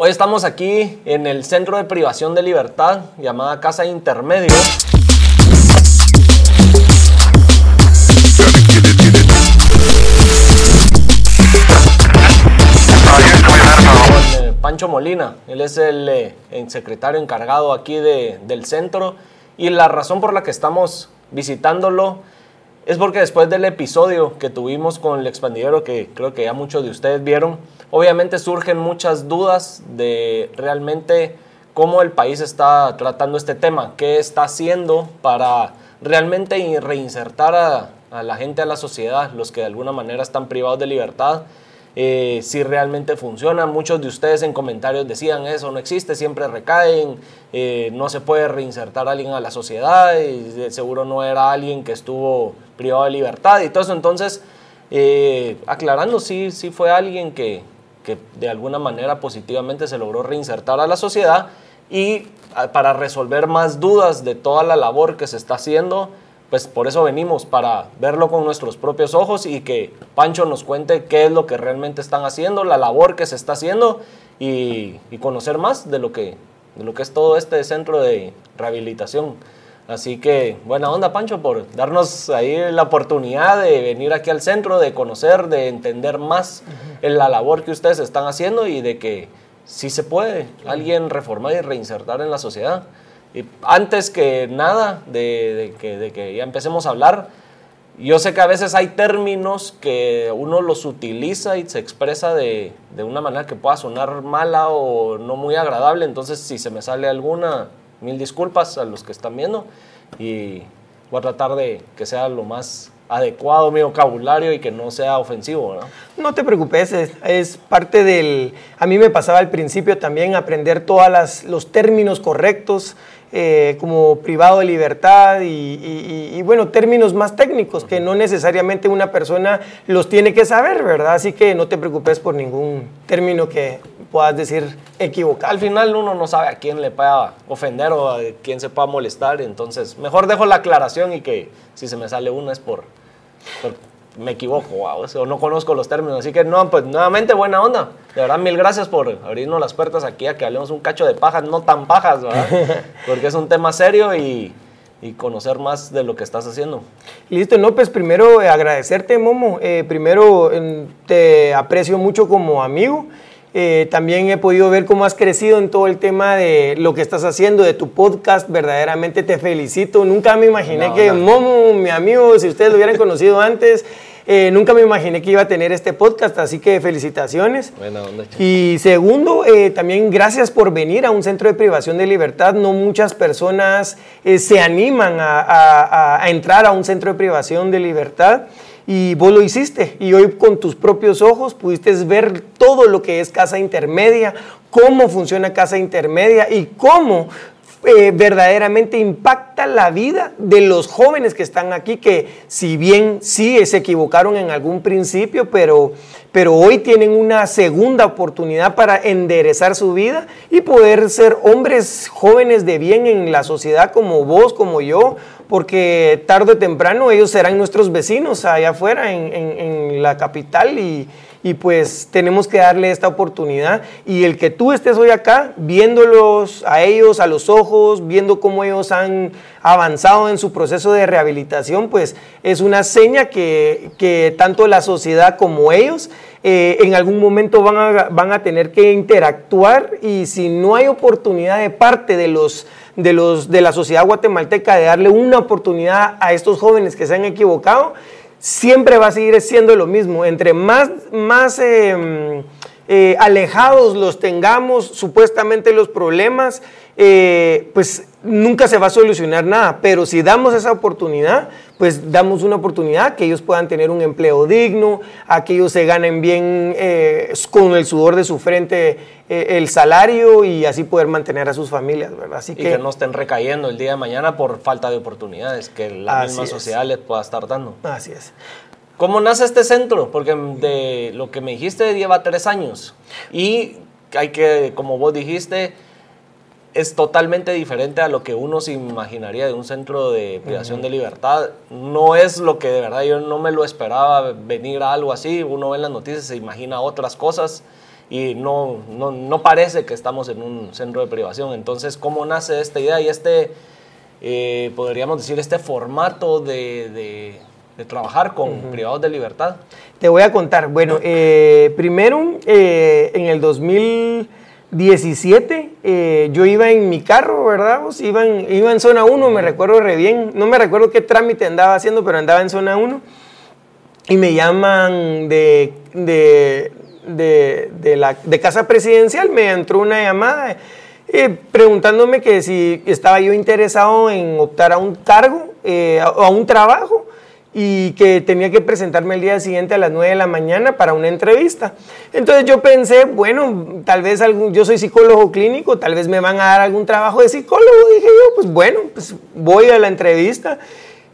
Hoy estamos aquí en el Centro de Privación de Libertad, llamada Casa Intermedio. Eh, Pancho Molina, él es el, eh, secretario encargado aquí de- del centro y la razón por la que estamos visitándolo es porque después del episodio que tuvimos con el expandidero, que creo que ya muchos de ustedes vieron, obviamente surgen muchas dudas de realmente cómo el país está tratando este tema, qué está haciendo para realmente in- reinsertar a, a la gente a la sociedad, los que de alguna manera están privados de libertad, eh, si realmente funciona. Muchos de ustedes en comentarios decían eso no existe, siempre recaen, eh, no se puede reinsertar a alguien a la sociedad, y seguro no era alguien que estuvo privado de libertad y todo eso. Entonces, eh, aclarando, sí, sí fue alguien que, que de alguna manera positivamente se logró reinsertar a la sociedad y para resolver más dudas de toda la labor que se está haciendo, pues por eso venimos, para verlo con nuestros propios ojos y que Pancho nos cuente qué es lo que realmente están haciendo, la labor que se está haciendo y, y conocer más de lo, que, de lo que es todo este centro de rehabilitación. Así que buena onda Pancho por darnos ahí la oportunidad de venir aquí al centro, de conocer, de entender más en la labor que ustedes están haciendo y de que sí se puede alguien reformar y reinsertar en la sociedad. Y antes que nada de, de que, de que ya empecemos a hablar, yo sé que a veces hay términos que uno los utiliza y se expresa de, de una manera que pueda sonar mala o no muy agradable, entonces si se me sale alguna, mil disculpas a los que están viendo y voy a tratar de que sea lo más adecuado mi vocabulario y que no sea ofensivo, ¿no? Te preocupes, es, parte del... A mí me pasaba al principio también aprender todos los términos correctos, eh, como privado de libertad y, y- y- y, bueno, términos más técnicos que no necesariamente una persona los tiene que saber, ¿verdad? Así que no te preocupes por ningún término que puedas decir equivocado. Al final uno no sabe a quién le pueda ofender o a quién se pueda molestar, entonces mejor dejo la aclaración y que si se me sale una es por, por- me equivoco wow, o no conozco los términos, así que no, pues nuevamente buena onda, de verdad mil gracias por abrirnos las puertas aquí a que hablemos un cacho de pajas, no tan pajas, ¿verdad? porque es un tema serio y, y conocer más de lo que estás haciendo. Listo, no, pues primero eh, agradecerte, Momo. Eh, primero em, te aprecio mucho como amigo. Eh, también he podido ver cómo has crecido en todo el tema de lo que estás haciendo, de tu podcast. Verdaderamente te felicito. Nunca me imaginé No, que no. Momo, mi amigo, si ustedes lo hubieran conocido antes, eh, nunca me imaginé que iba a tener este podcast. Así que felicitaciones. Buena onda, chico. Y segundo, eh, también gracias por venir a un centro de privación de libertad. No muchas personas se animan a- a entrar a un centro de privación de libertad. Y vos lo hiciste. Y hoy con tus propios ojos pudiste ver todo lo que es casa intermedia, cómo funciona casa intermedia y cómo eh, verdaderamente impacta la vida de los jóvenes que están aquí, que si bien sí se equivocaron en algún principio, pero, pero hoy tienen una segunda oportunidad para enderezar su vida y poder ser hombres jóvenes de bien en la sociedad como vos, como yo, porque tarde o temprano ellos serán nuestros vecinos allá afuera en, en- la capital y, y pues tenemos que darle esta oportunidad. Y el que tú estés hoy acá viéndolos a ellos a los ojos, viendo cómo ellos han avanzado en su proceso de rehabilitación, pues es una seña que, que tanto la sociedad como ellos eh, en algún momento van a, van a tener que interactuar y si no hay oportunidad de parte de los de, los, de la sociedad guatemalteca de darle una oportunidad a estos jóvenes que se han equivocado, siempre va a seguir siendo lo mismo. Entre más, más eh, eh, alejados los tengamos, supuestamente los problemas, eh, pues nunca se va a solucionar nada. Pero si damos esa oportunidad, pues damos una oportunidad que ellos puedan tener un empleo digno, a que ellos se ganen bien eh, con el sudor de su frente eh, el salario y así poder mantener a sus familias, ¿verdad? Así Y que no estén recayendo el día de mañana por falta de oportunidades que la misma es. sociedad les pueda estar dando. Así es. ¿Cómo nace este centro? Porque de lo que me dijiste lleva tres años. Y hay que, como vos dijiste, es totalmente diferente a lo que uno se imaginaría de un centro de privación de libertad. No es lo que de verdad yo no me lo esperaba venir a algo así. Uno ve en las noticias, se imagina otras cosas. y no, no, no, parece que estamos en un centro de privación. Entonces, ¿cómo nace esta idea y este, eh, podríamos decir, este formato de, de, trabajar con privados de libertad? Te voy a contar. Bueno, eh, primero, eh, en el 2017, yo iba en mi carro, ¿verdad? iba, en, iba en zona 1, me recuerdo re bien. No me recuerdo qué trámite andaba haciendo, pero andaba en zona 1. Y me llaman de, de de, la, de Casa Presidencial me entró una llamada eh, preguntándome que si estaba yo interesado en optar a un cargo eh, o a un trabajo y que tenía que presentarme el día siguiente a las 9 de la mañana para una entrevista. Entonces yo pensé, bueno, tal vez algún, yo soy psicólogo clínico, tal vez me van a dar algún trabajo de psicólogo. Dije yo, pues bueno, pues voy a la entrevista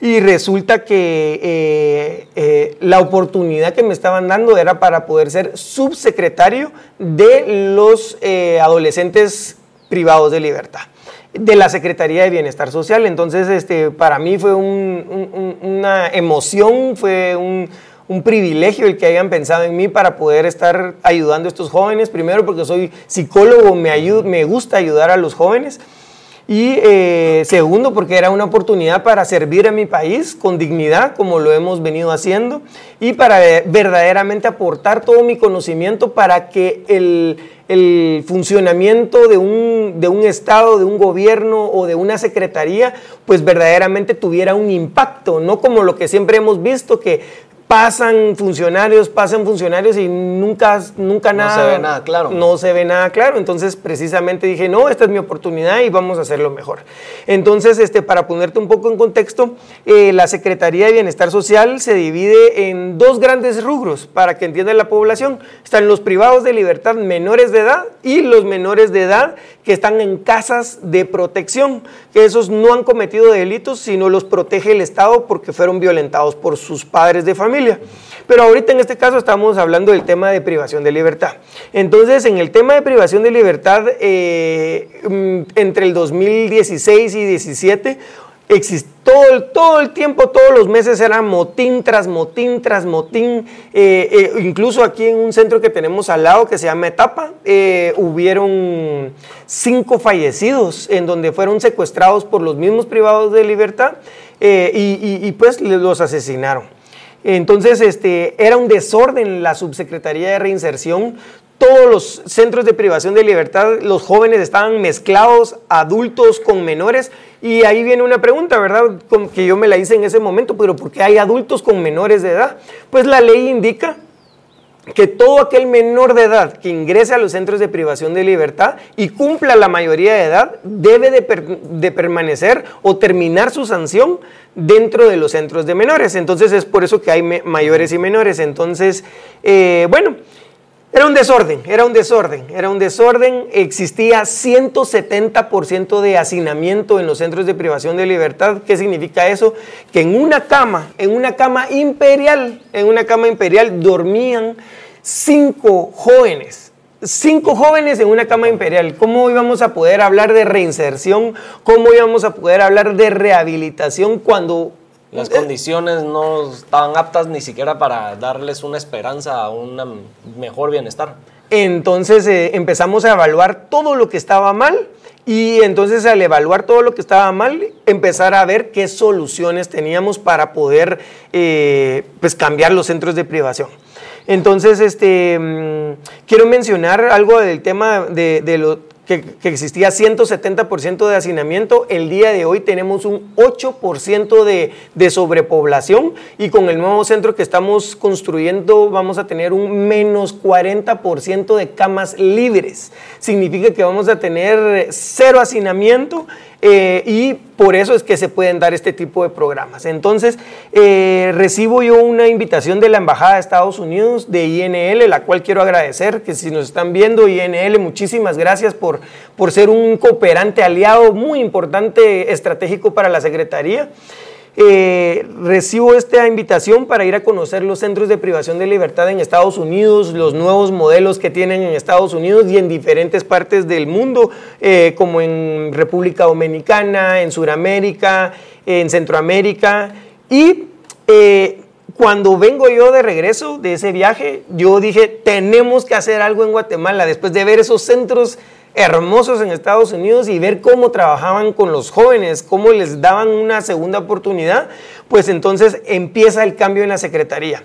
y resulta que eh, eh, la oportunidad que me estaban dando era para poder ser subsecretario de los eh, adolescentes privados de libertad de la Secretaría de Bienestar Social. Entonces, este, para mí fue una emoción, fue un, privilegio el que hayan pensado en mí para poder estar ayudando a estos jóvenes. Primero porque soy psicólogo, me, me gusta ayudar a los jóvenes. Y eh, segundo, porque era una oportunidad para servir a mi país con dignidad, como lo hemos venido haciendo, y para verdaderamente aportar todo mi conocimiento para que el, el funcionamiento de un, de un, Estado, de un gobierno o de una secretaría, pues verdaderamente tuviera un impacto, no como lo que siempre hemos visto, que pasan funcionarios, pasan funcionarios y nunca, nunca nada. No se ve nada claro. No se ve nada claro. Entonces, precisamente dije, no, esta es mi oportunidad y vamos a hacerlo mejor. Entonces, este, para ponerte un poco en contexto, eh, la Secretaría de Bienestar Social se divide en dos grandes rubros para que entienda la población. Están los privados de libertad menores de edad y los menores de edad que están en casas de protección, que esos no han cometido delitos, sino los protege el Estado porque fueron violentados por sus padres de familia. Pero ahorita en este caso estamos hablando del tema de privación de libertad. Entonces, en el tema de privación de libertad, eh, mm, entre el 2016 y 17, todo, todo, el tiempo, todos los meses era motín tras motín tras motín. Eh, eh, incluso aquí en un centro que tenemos al lado que se llama Etapa, hubieron cinco fallecidos en donde fueron secuestrados por los mismos privados de libertad y, pues los asesinaron. Entonces, este, era un desorden la subsecretaría de reinserción. Todos los centros de privación de libertad, los jóvenes estaban mezclados, adultos con menores. Y ahí viene una pregunta, ¿verdad? Que yo me la hice en ese momento, pero ¿por qué hay adultos con menores de edad? Pues la ley indica que todo aquel menor de edad que ingrese a los centros de privación de libertad y cumpla la mayoría de edad debe de, permanecer o terminar su sanción dentro de los centros de menores. Entonces es por eso que hay mayores y menores. Entonces, eh, bueno, era un desorden, era un desorden, era un desorden. Existía 170% de hacinamiento en los centros de privación de libertad. ¿Qué significa eso? Que en una cama, en una cama imperial, en una cama imperial dormían cinco jóvenes. Cinco jóvenes en una cama imperial. ¿Cómo íbamos a poder hablar de reinserción? ¿Cómo íbamos a poder hablar de rehabilitación cuando las condiciones no estaban aptas ni siquiera para darles una esperanza a un mejor bienestar. Entonces eh, empezamos a evaluar todo lo que estaba mal y entonces al evaluar todo lo que estaba mal, empezar a ver qué soluciones teníamos para poder eh, pues cambiar los centros de privación. Entonces, este, mm, quiero mencionar algo del tema de, de lo que, existía 170% de hacinamiento, el día de hoy tenemos un 8% de, de, sobrepoblación y con el nuevo centro que estamos construyendo vamos a tener un menos 40% de camas libres. Significa que vamos a tener cero hacinamiento eh, y por eso es que se pueden dar este tipo de programas. Entonces, eh, recibo yo una invitación de la Embajada de Estados Unidos, de INL, la cual quiero agradecer, que si nos están viendo, INL, muchísimas gracias por, por ser un cooperante aliado muy importante, estratégico para la Secretaría. Eh, recibo esta invitación para ir a conocer los centros de privación de libertad en Estados Unidos, los nuevos modelos que tienen en Estados Unidos y en diferentes partes del mundo, eh, como en República Dominicana, en Sudamérica, en Centroamérica. Y eh, cuando vengo yo de regreso de ese viaje, yo dije, tenemos que hacer algo en Guatemala, después de ver esos centros hermosos en Estados Unidos y ver cómo trabajaban con los jóvenes, cómo les daban una segunda oportunidad, pues entonces empieza el cambio en la Secretaría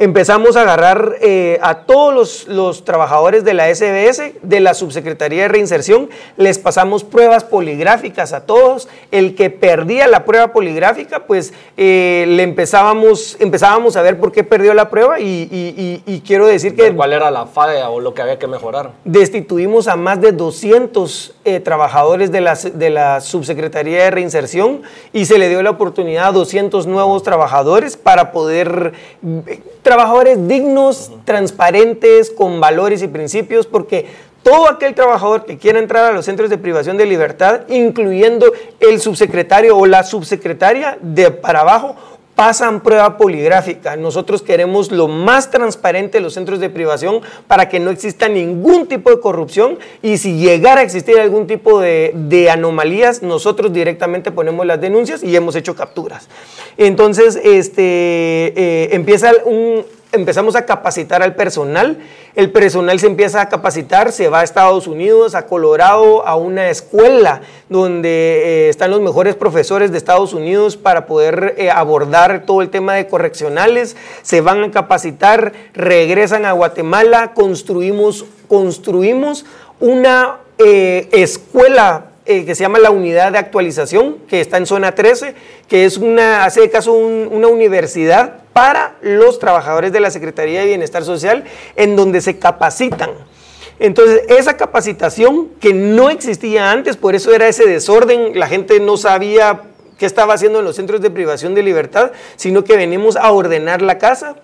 empezamos a agarrar eh, a todos los, trabajadores de la SBS, de la Subsecretaría de Reinserción, les pasamos pruebas poligráficas a todos. El que perdía la prueba poligráfica, pues eh, le empezábamos, empezábamos a ver por qué perdió la prueba y, quiero decir que... ¿Cuál era la falla o lo que había que mejorar? Destituimos a más de 200 eh, trabajadores de la, de la Subsecretaría de Reinserción y se le dio la oportunidad a 200 nuevos trabajadores para poder trabajadores dignos, transparentes, con valores y principios, porque todo aquel trabajador que quiera entrar a los centros de privación de libertad, incluyendo el subsecretario o la subsecretaria de para abajo, pasan prueba poligráfica. Nosotros queremos lo más transparente de los centros de privación para que no exista ningún tipo de corrupción y si llegara a existir algún tipo de, anomalías, nosotros directamente ponemos las denuncias y hemos hecho capturas. Entonces, este, eh, empieza un, empezamos a capacitar al personal. El personal se empieza a capacitar, se va a Estados Unidos, a Colorado, a una escuela donde eh, están los mejores profesores de Estados Unidos para poder eh, abordar todo el tema de correccionales. Se van a capacitar, regresan a Guatemala, construimos, construimos una eh, escuela que se llama la unidad de actualización, que está en zona 13, que es una, hace caso una universidad para los trabajadores de la Secretaría de Bienestar Social, en donde se capacitan. Entonces, esa capacitación que no existía antes, por eso era ese desorden, la gente no sabía qué estaba haciendo en los centros de privación de libertad, sino que venimos a ordenar la casa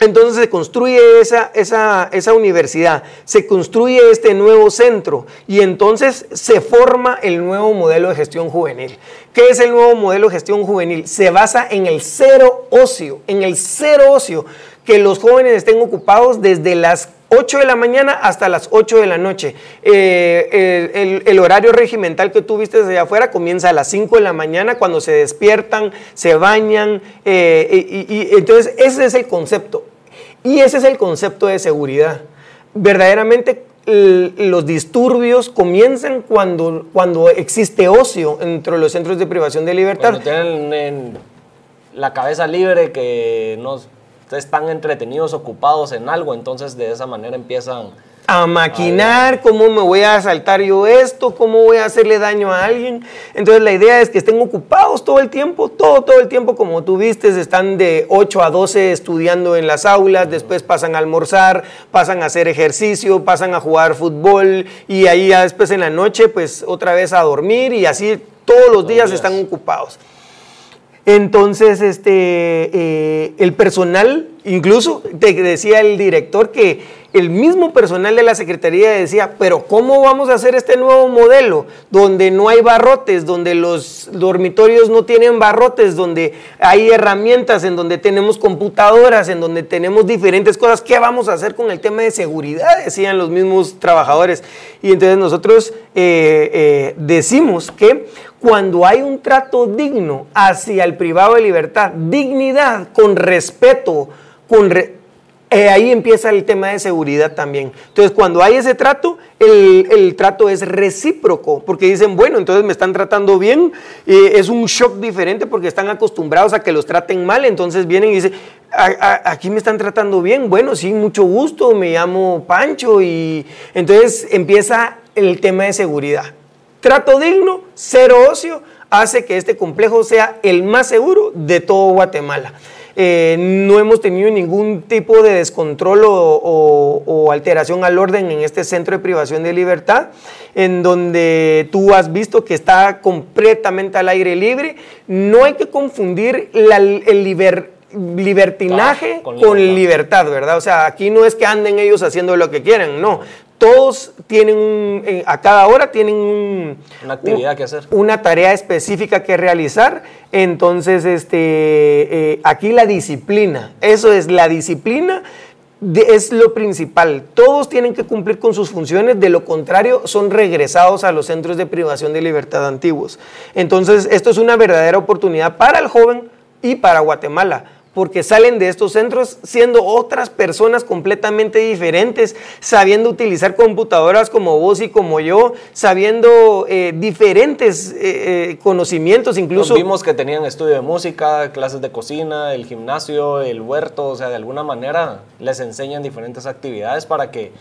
entonces se construye esa, esa, esa, universidad, se construye este nuevo centro y entonces se forma el nuevo modelo de gestión juvenil. ¿Qué es el nuevo modelo de gestión juvenil? Se basa en el cero ocio, en el cero ocio, que los jóvenes estén ocupados desde las 8 de la mañana hasta las 8 de la noche. Eh, el, horario regimental que tú viste allá afuera comienza a las 5 de la mañana cuando se despiertan, se bañan. Eh, y, entonces ese es el concepto. Y ese es el concepto de seguridad. Verdaderamente los disturbios comienzan cuando, cuando existe ocio entre los centros de privación de libertad. Cuando tienen la cabeza libre que no están entretenidos, ocupados en algo, entonces de esa manera empiezan a maquinar, cómo me voy a asaltar yo esto, cómo voy a hacerle daño a alguien. Entonces la idea es que estén ocupados todo el tiempo, todo, todo el tiempo, como tú viste, están de 8 a 12 estudiando en las aulas, después pasan a almorzar, pasan a hacer ejercicio, pasan a jugar fútbol y ahí ya después en la noche pues otra vez a dormir y así todos los días están ocupados. Entonces, este, eh, el personal, incluso te decía el director que el mismo personal de la Secretaría decía, pero ¿cómo vamos a hacer este nuevo modelo donde no hay barrotes, donde los dormitorios no tienen barrotes, donde hay herramientas, en donde tenemos computadoras, en donde tenemos diferentes cosas? ¿Qué vamos a hacer con el tema de seguridad? Decían los mismos trabajadores. Y entonces nosotros eh, eh, decimos que cuando hay un trato digno hacia el privado de libertad, dignidad, con respeto, eh, ahí empieza el tema de seguridad también. Entonces, cuando hay ese trato, el, trato es recíproco, porque dicen, bueno, entonces me están tratando bien, es un shock diferente porque están acostumbrados a que los traten mal, entonces vienen y dicen, aquí me están tratando bien, bueno, sí, mucho gusto, me llamo Pancho, y entonces empieza el tema de seguridad trato digno, cero ocio, hace que este complejo sea el más seguro de todo Guatemala. Eh, no hemos tenido ningún tipo de descontrol o, alteración al orden en este centro de privación de libertad, en donde tú has visto que está completamente al aire libre. No hay que confundir el libertinaje con, con libertad, ¿verdad? O sea, aquí no es que anden ellos haciendo lo que quieren, no todos tienen, eh, a cada hora tienen una actividad que hacer. Una tarea específica que realizar. Entonces, este, eh, aquí la disciplina, eso es la disciplina. es lo principal. Todos tienen que cumplir con sus funciones, de lo contrario son regresados a los centros de privación de libertad antiguos. Entonces, esto es una verdadera oportunidad para el joven y para Guatemala porque salen de estos centros siendo otras personas completamente diferentes, sabiendo utilizar computadoras como vos y como yo, sabiendo eh, diferentes eh, eh, conocimientos, incluso... vimos que tenían estudio de música, clases de cocina, el gimnasio, el huerto, o sea, de alguna manera les enseñan diferentes actividades para que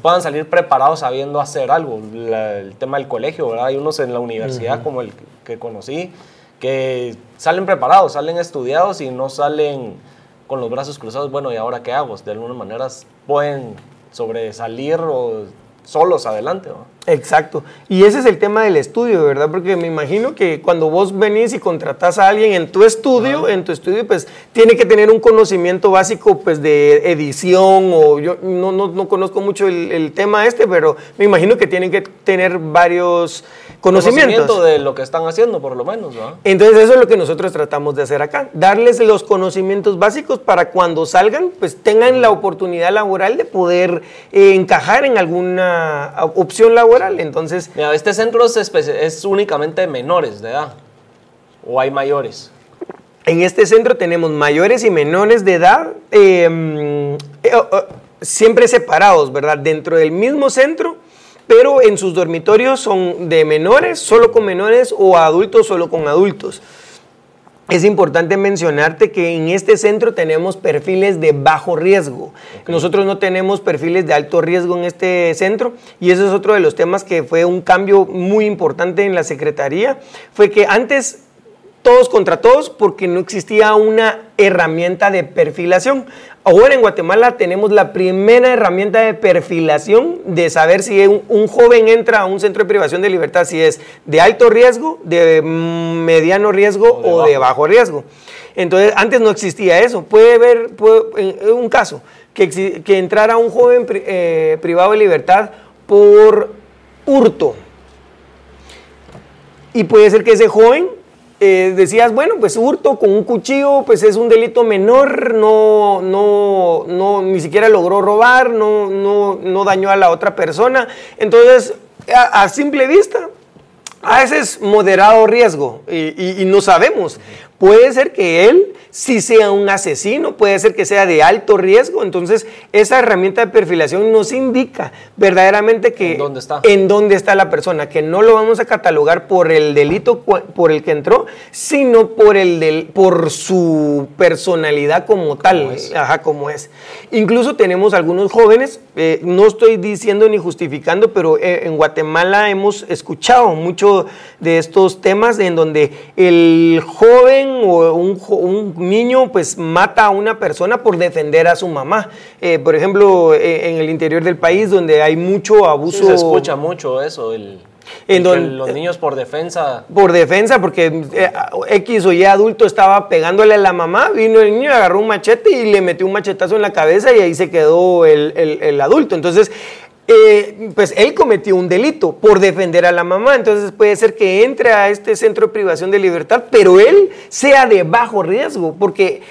puedan salir preparados sabiendo hacer algo. el tema del colegio, ¿verdad? Hay unos en la universidad como el que conocí que salen preparados, salen estudiados y no salen con los brazos cruzados, bueno, ¿y ahora qué hago? De alguna manera pueden sobresalir o solos adelante. Exacto. Y ese es el tema del estudio, ¿verdad? Porque me imagino que cuando vos venís y contratás a alguien en tu estudio, en tu estudio, pues tiene que tener un conocimiento básico pues de edición o yo no, no, conozco mucho el, el, tema este, pero me imagino que tienen que tener varios conocimientos. Conocimiento de lo que están haciendo, por lo menos, ¿no? Entonces eso es lo que nosotros tratamos de hacer acá, darles los conocimientos básicos para cuando salgan, pues tengan la oportunidad laboral de poder eh, encajar en alguna opción laboral entonces... Mira, este centro es, únicamente menores de edad, o hay mayores. En este centro tenemos mayores y menores de edad, em, eh, siempre separados, ¿verdad? Dentro del mismo centro, pero en sus dormitorios son de menores, solo con menores, o adultos, solo con adultos. Es importante mencionarte que en este centro tenemos perfiles de bajo riesgo. Nosotros no tenemos perfiles de alto riesgo en este centro y ese es otro de los temas que fue un cambio muy importante en la Secretaría. Fue que antes todos contra todos porque no existía una herramienta de perfilación. Ahora en Guatemala tenemos la primera herramienta de perfilación de saber si un, joven entra a un centro de privación de libertad, si es de alto riesgo, de mediano riesgo o de, bajo. riesgo. Entonces, antes no existía eso. Puede haber un caso que, que entrara un joven eh, privado de libertad por hurto. Y puede ser que ese joven eh, decías, bueno, pues hurto con un cuchillo, pues es un delito menor, no, no, no, ni siquiera logró robar, no, no, no dañó a la otra persona. Entonces, a, simple vista, a ese es moderado riesgo y, y no sabemos. Puede ser que él si sea un asesino, puede ser que sea de alto riesgo. Entonces, esa herramienta de perfilación nos indica verdaderamente que ¿En dónde está, en dónde está la persona, que no lo vamos a catalogar por el delito por el que entró, sino por, el del, por su personalidad como tal, ajá, como es. Incluso tenemos algunos jóvenes, eh, no estoy diciendo ni justificando, pero eh, en Guatemala hemos escuchado mucho de estos temas en donde el joven o un, un niño pues mata a una persona por defender a su mamá. Eh, por ejemplo, eh, en el interior del país donde hay mucho abuso. se escucha mucho eso, el, en donde, los niños por defensa. Por defensa, porque eh, X o Y adulto estaba pegándole a la mamá, vino el niño, agarró un machete y le metió un machetazo en la cabeza y ahí se quedó el, el, el adulto. Entonces, eh, pues él cometió un delito por defender a la mamá. Entonces puede ser que entre a este centro de privación de libertad, pero él sea de bajo riesgo, porque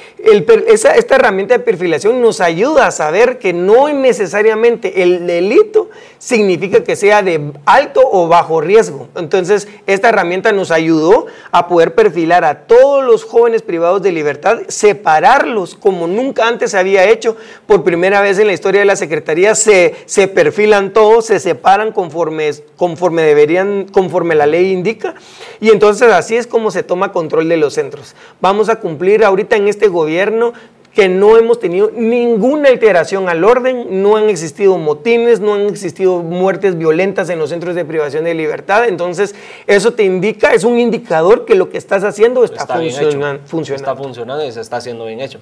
esta herramienta de perfilación nos ayuda a saber que no necesariamente el delito significa que sea de alto o bajo riesgo. Entonces esta herramienta nos ayudó a poder perfilar a todos los jóvenes privados de libertad, separarlos como nunca antes se había hecho. Por primera vez en la historia de la Secretaría se, se perfila todos, se separan conforme, conforme deberían, conforme la ley indica. Y entonces así es como se toma control de los centros. Vamos a cumplir ahorita en este gobierno que no hemos tenido ninguna alteración al orden, no han existido motines, no han existido muertes violentas en los centros de privación de libertad. Entonces, eso te indica, es un indicador que lo que estás haciendo está, funcionando. Está funcionando y se está haciendo bien hecho.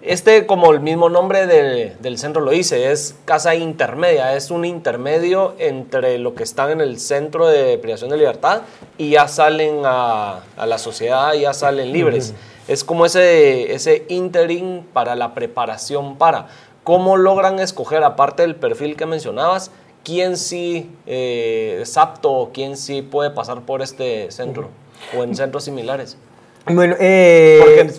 Este, como el mismo nombre del centro lo dice, es casa intermedia, es un intermedio entre lo que están en el centro de privación de libertad y ya salen a, la sociedad, ya salen libres. Es como ese, ese interim para la preparación para. ¿Cómo logran escoger, aparte del perfil que mencionabas, quién sí eh, es apto o quién sí puede pasar por este centro o en centros similares? Bueno, eh,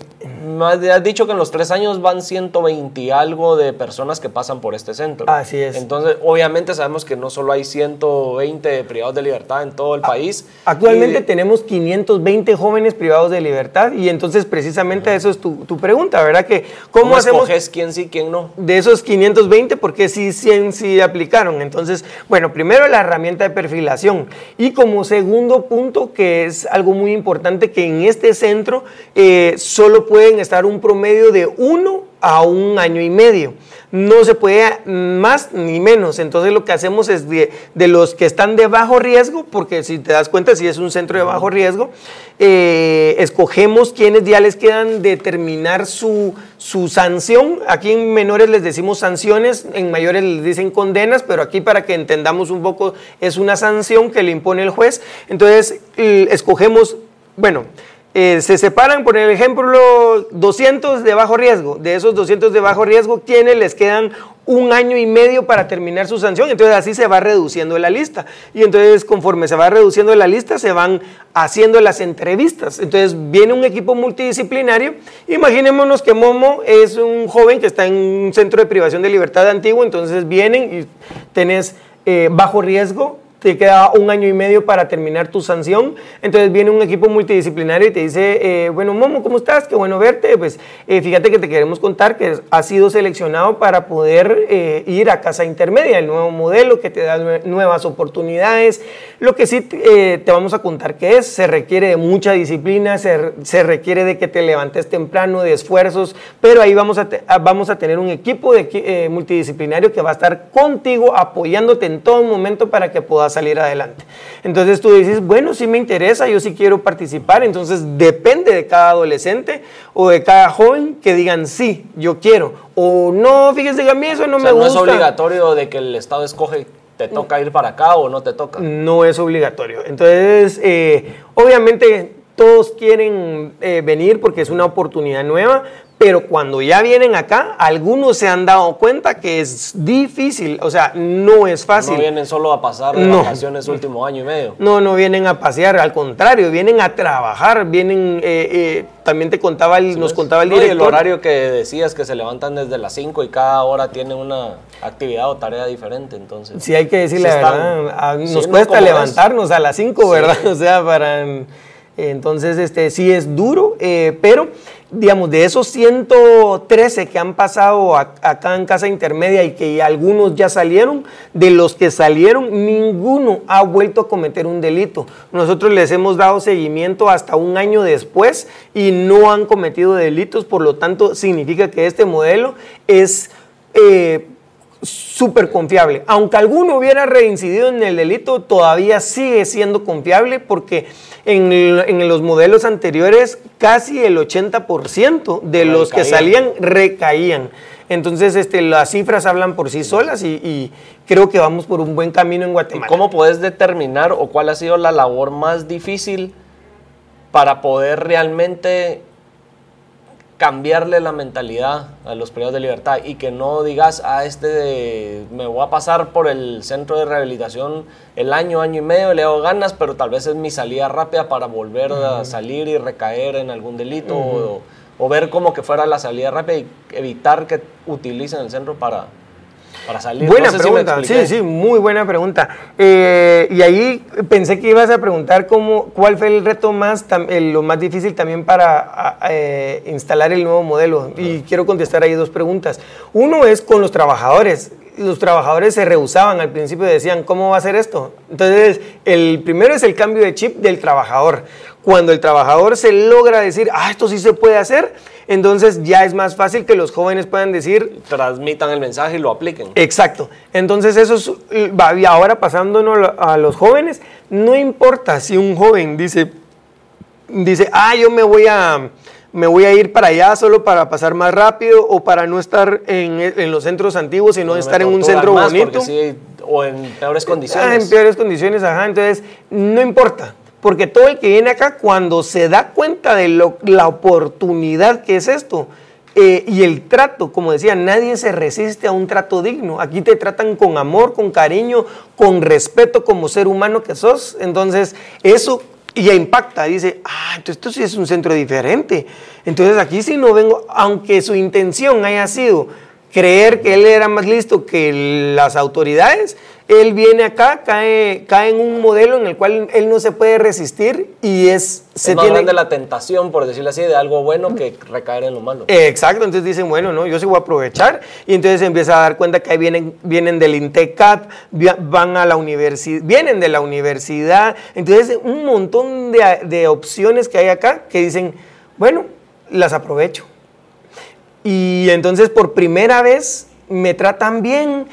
Me has dicho que en los tres años van 120 y algo de personas que pasan por este centro. Así es. Entonces, obviamente sabemos que no solo hay 120 privados de libertad en todo el país. Actualmente tenemos 520 jóvenes privados de libertad y entonces precisamente eso es tu, tu pregunta, ¿verdad? Que ¿Cómo, ¿Cómo hacemos escoges quién sí, quién no? de esos 520? Porque sí, 100 sí aplicaron. Entonces, bueno, primero la herramienta de perfilación y como segundo punto, que es algo muy importante, que en este centro eh, solo pueden estar un promedio de uno a un año y medio. No se puede más ni menos. Entonces lo que hacemos es de, de los que están de bajo riesgo, porque si te das cuenta, si es un centro de bajo riesgo, eh, escogemos quienes ya les quedan determinar su, su sanción. Aquí en menores les decimos sanciones, en mayores les dicen condenas, pero aquí para que entendamos un poco es una sanción que le impone el juez. Entonces escogemos, bueno, eh, se separan, por ejemplo, 200 de bajo riesgo. De esos 200 de bajo riesgo, quienes les quedan un año y medio para terminar su sanción. Entonces así se va reduciendo la lista. Y entonces conforme se va reduciendo la lista, se van haciendo las entrevistas. Entonces viene un equipo multidisciplinario. Imaginémonos que Momo es un joven que está en un centro de privación de libertad antiguo. Entonces vienen y tenés eh, bajo riesgo, te queda un año y medio para terminar tu sanción. Entonces viene un equipo multidisciplinario y te dice, eh, bueno, Momo, ¿cómo estás? Qué bueno verte. Pues eh, fíjate que te queremos contar que has sido seleccionado para poder eh, ir a casa intermedia, el nuevo modelo que te da nue- nuevas oportunidades. Lo que sí te vamos a contar que es, se requiere de mucha disciplina, se, se requiere de que te levantes temprano, de esfuerzos, pero ahí vamos a, te- a- vamos a tener un equipo multidisciplinario que va a estar contigo, apoyándote en todo momento para que puedas salir adelante. Entonces tú dices, bueno, sí me interesa, yo sí quiero participar, entonces depende de cada adolescente o de cada joven que digan, sí, yo quiero, o no, fíjese que a mí eso no O sea, me no gusta. es obligatorio de que el Estado escoge, te toca ir para acá o no te toca. No es obligatorio. Entonces, eh, obviamente todos quieren eh, venir porque es una oportunidad nueva, pero cuando ya vienen acá, algunos se han dado cuenta que es difícil, o sea, no es fácil. No vienen solo a pasar de No. vacaciones último año y medio. No, no vienen a pasear, al contrario, vienen a trabajar, vienen, eh, eh, también te contaba, el, nos contaba el No, y director. el horario que decías que se levantan desde las 5 y cada hora tienen una actividad o tarea diferente, entonces. Sí, hay que decir la Sí están- verdad. a- sí, nos no, cuesta levantarnos a las 5, ¿verdad? O sea, para. Entonces, este, sí es duro, eh, pero, digamos, de esos 113 que han pasado a- acá en Casa Intermedia y que algunos ya salieron, de los que salieron, ninguno ha vuelto a cometer un delito. Nosotros les hemos dado seguimiento hasta un año después y no han cometido delitos, por lo tanto, significa que este modelo es... eh, súper confiable. Aunque alguno hubiera reincidido en el delito, todavía sigue siendo confiable porque en, los modelos anteriores casi el 80% de los que salían recaían. Entonces este, las cifras hablan por sí solas y, y creo que vamos por un buen camino en ¿Y Guatemala. cómo puedes determinar o cuál ha sido la labor más difícil para poder realmente cambiarle la mentalidad a los privados de libertad y que no digas, ah, este me voy a pasar por el centro de rehabilitación el año, año y medio, le hago ganas, pero tal vez es mi salida rápida para volver a salir y recaer en algún delito o, o ver como que fuera la salida rápida y evitar que utilicen el centro para, para salir. Buena No sé si pregunta, sí, sí, muy buena pregunta. Eh, y ahí pensé que ibas a preguntar cómo, cuál fue el reto más, tam- el- lo más difícil también para eh, instalar el nuevo modelo. Y quiero contestar ahí dos preguntas. Uno es con los trabajadores. Los trabajadores se rehusaban al principio, decían, ¿cómo va a ser esto? Entonces, el primero es el cambio de chip del trabajador. Cuando el trabajador se logra decir, ah, esto sí se puede hacer, entonces ya es más fácil que los jóvenes puedan decir, transmitan el mensaje y lo apliquen. Exacto. Entonces eso es, y ahora pasándonos a los jóvenes, no importa si un joven dice, dice, ah, yo me voy a, me voy a ir para allá solo para pasar más rápido o para no estar en, en los centros antiguos, sino No estar en un centro bonito. sí, o en peores Ah, condiciones. en peores condiciones, ajá. Entonces, no importa. Porque todo el que viene acá, cuando se da cuenta de la oportunidad que es esto, eh, y el trato, como decía, nadie se resiste a un trato digno. Aquí te tratan con amor, con cariño, con respeto como ser humano que sos. Entonces, eso ya impacta, dice, ah, entonces esto sí es un centro diferente. Entonces aquí sí no vengo, aunque su intención haya sido creer que él era más listo que las autoridades, él viene acá, cae, cae en un modelo en el cual él no se puede resistir y es... Se es más grande la tentación, por decirlo así, de algo bueno que recaer en lo malo. Exacto, entonces dicen, bueno, no, yo sí voy a aprovechar y entonces empieza a dar cuenta que ahí vienen, vienen del INTECAP, van a la universidad, vienen de la universidad, entonces un montón de, de opciones que hay acá que dicen, bueno, las aprovecho. Y entonces por primera vez me tratan bien,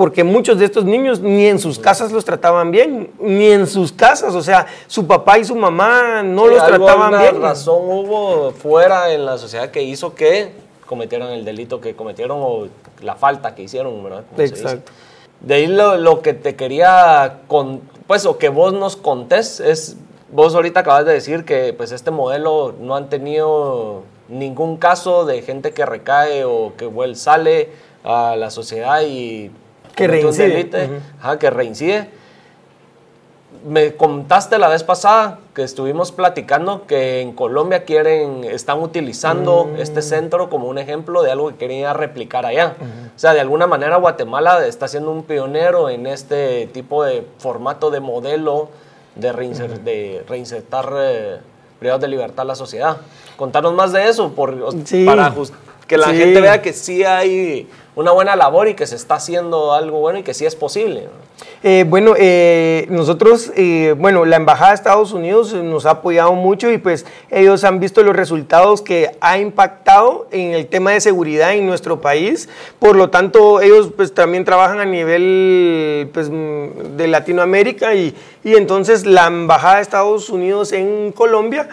porque muchos de estos niños ni en sus casas los trataban bien, ni en sus casas, o sea, su papá y su mamá no los trataban bien. razón hubo fuera en la sociedad que hizo que cometieran el delito que cometieron o la falta que hicieron, ¿verdad? Exacto. De ahí lo, que te quería, con, pues, o que vos nos contés es, vos ahorita acabas de decir que pues este modelo no han tenido ningún caso de gente que recae o que vuelve, sale a la sociedad y que reincide. que reincide. Me contaste la vez pasada que estuvimos platicando que en Colombia quieren, están utilizando mm. este centro como un ejemplo de algo que quería replicar allá. O sea, de alguna manera Guatemala está siendo un pionero en este tipo de formato de modelo de, de reinsertar eh, privados de libertad a la sociedad. Contanos más de eso por, para que la gente vea que sí hay una buena labor y que se está haciendo algo bueno y que sí es posible. Eh, bueno, eh, nosotros, eh, bueno, la Embajada de Estados Unidos nos ha apoyado mucho y pues ellos han visto los resultados que ha impactado en el tema de seguridad en nuestro país. Por lo tanto, ellos pues también trabajan a nivel pues, de Latinoamérica y, y entonces la Embajada de Estados Unidos en Colombia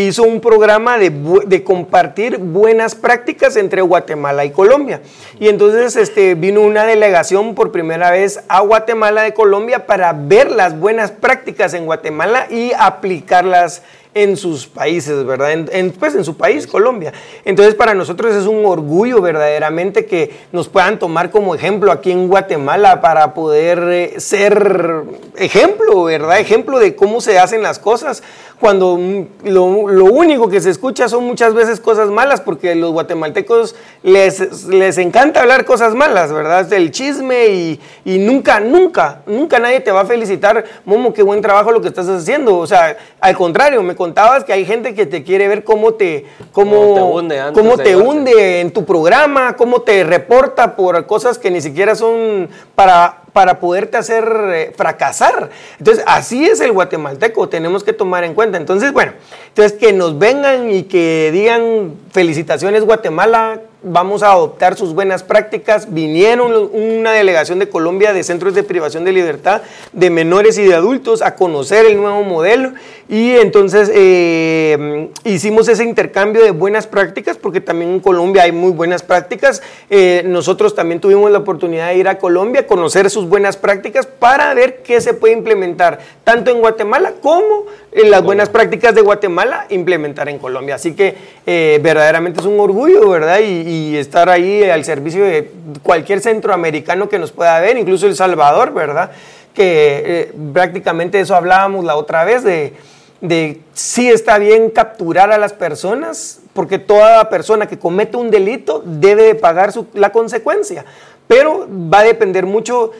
hizo un programa de, de, compartir buenas prácticas entre Guatemala y Colombia. Y entonces este, vino una delegación por primera vez a Guatemala de Colombia para ver las buenas prácticas en Guatemala y aplicarlas en sus países, ¿verdad? En, pues en su país, Colombia. Entonces para nosotros es un orgullo verdaderamente que nos puedan tomar como ejemplo aquí en Guatemala para poder eh, ser ejemplo, ¿verdad? Ejemplo de cómo se hacen las cosas cuando lo, único que se escucha son muchas veces cosas malas, porque los guatemaltecos les, les encanta hablar cosas malas, ¿verdad? El chisme y, y, nunca, nunca, nunca nadie te va a felicitar, Momo, qué buen trabajo lo que estás haciendo. O sea, al contrario, me contabas que hay gente que te quiere ver cómo te, cómo, te hunde, cómo te hunde en tu programa, cómo te reporta por cosas que ni siquiera son para para poderte hacer eh, fracasar. Entonces, así es el guatemalteco, tenemos que tomar en cuenta. Entonces, bueno, entonces que nos vengan y que digan felicitaciones Guatemala, vamos a adoptar sus buenas prácticas. Vinieron una delegación de Colombia de centros de privación de libertad de menores y de adultos a conocer el nuevo modelo y entonces eh, hicimos ese intercambio de buenas prácticas porque también en Colombia hay muy buenas prácticas. Eh, nosotros también tuvimos la oportunidad de ir a Colombia, conocer sus buenas prácticas para ver qué se puede implementar tanto en Guatemala como en las buenas prácticas de Guatemala implementar en Colombia. Así que eh, verdaderamente es un orgullo, ¿verdad? Y, y estar ahí al servicio de cualquier centroamericano que nos pueda ver, incluso El Salvador, ¿verdad? Que eh, prácticamente eso hablábamos la otra vez de, de si está bien capturar a las personas, porque toda persona que comete un delito debe pagar la consecuencia. Pero va a depender mucho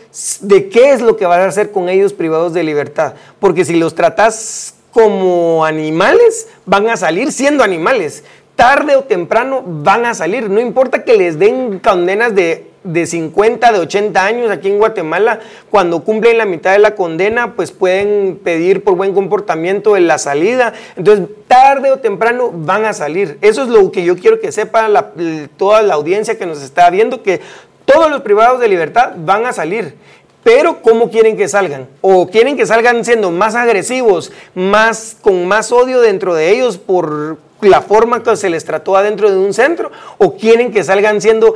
de qué es lo que vas a hacer con ellos privados de libertad. Porque si los tratas como animales, van a salir siendo animales tarde o temprano van a salir. No importa que les den condenas de, de 50, de 80 años aquí en Guatemala, cuando cumplen la mitad de la condena, pues pueden pedir por buen comportamiento en la salida. Entonces, tarde o temprano van a salir. Eso es lo que yo quiero que sepa toda la audiencia que nos está viendo, que todos los privados de libertad van a salir. Pero ¿cómo quieren que salgan? ¿O quieren que salgan siendo más agresivos, más, con más odio dentro de ellos por la forma que se les trató adentro de un centro? ¿O quieren que salgan siendo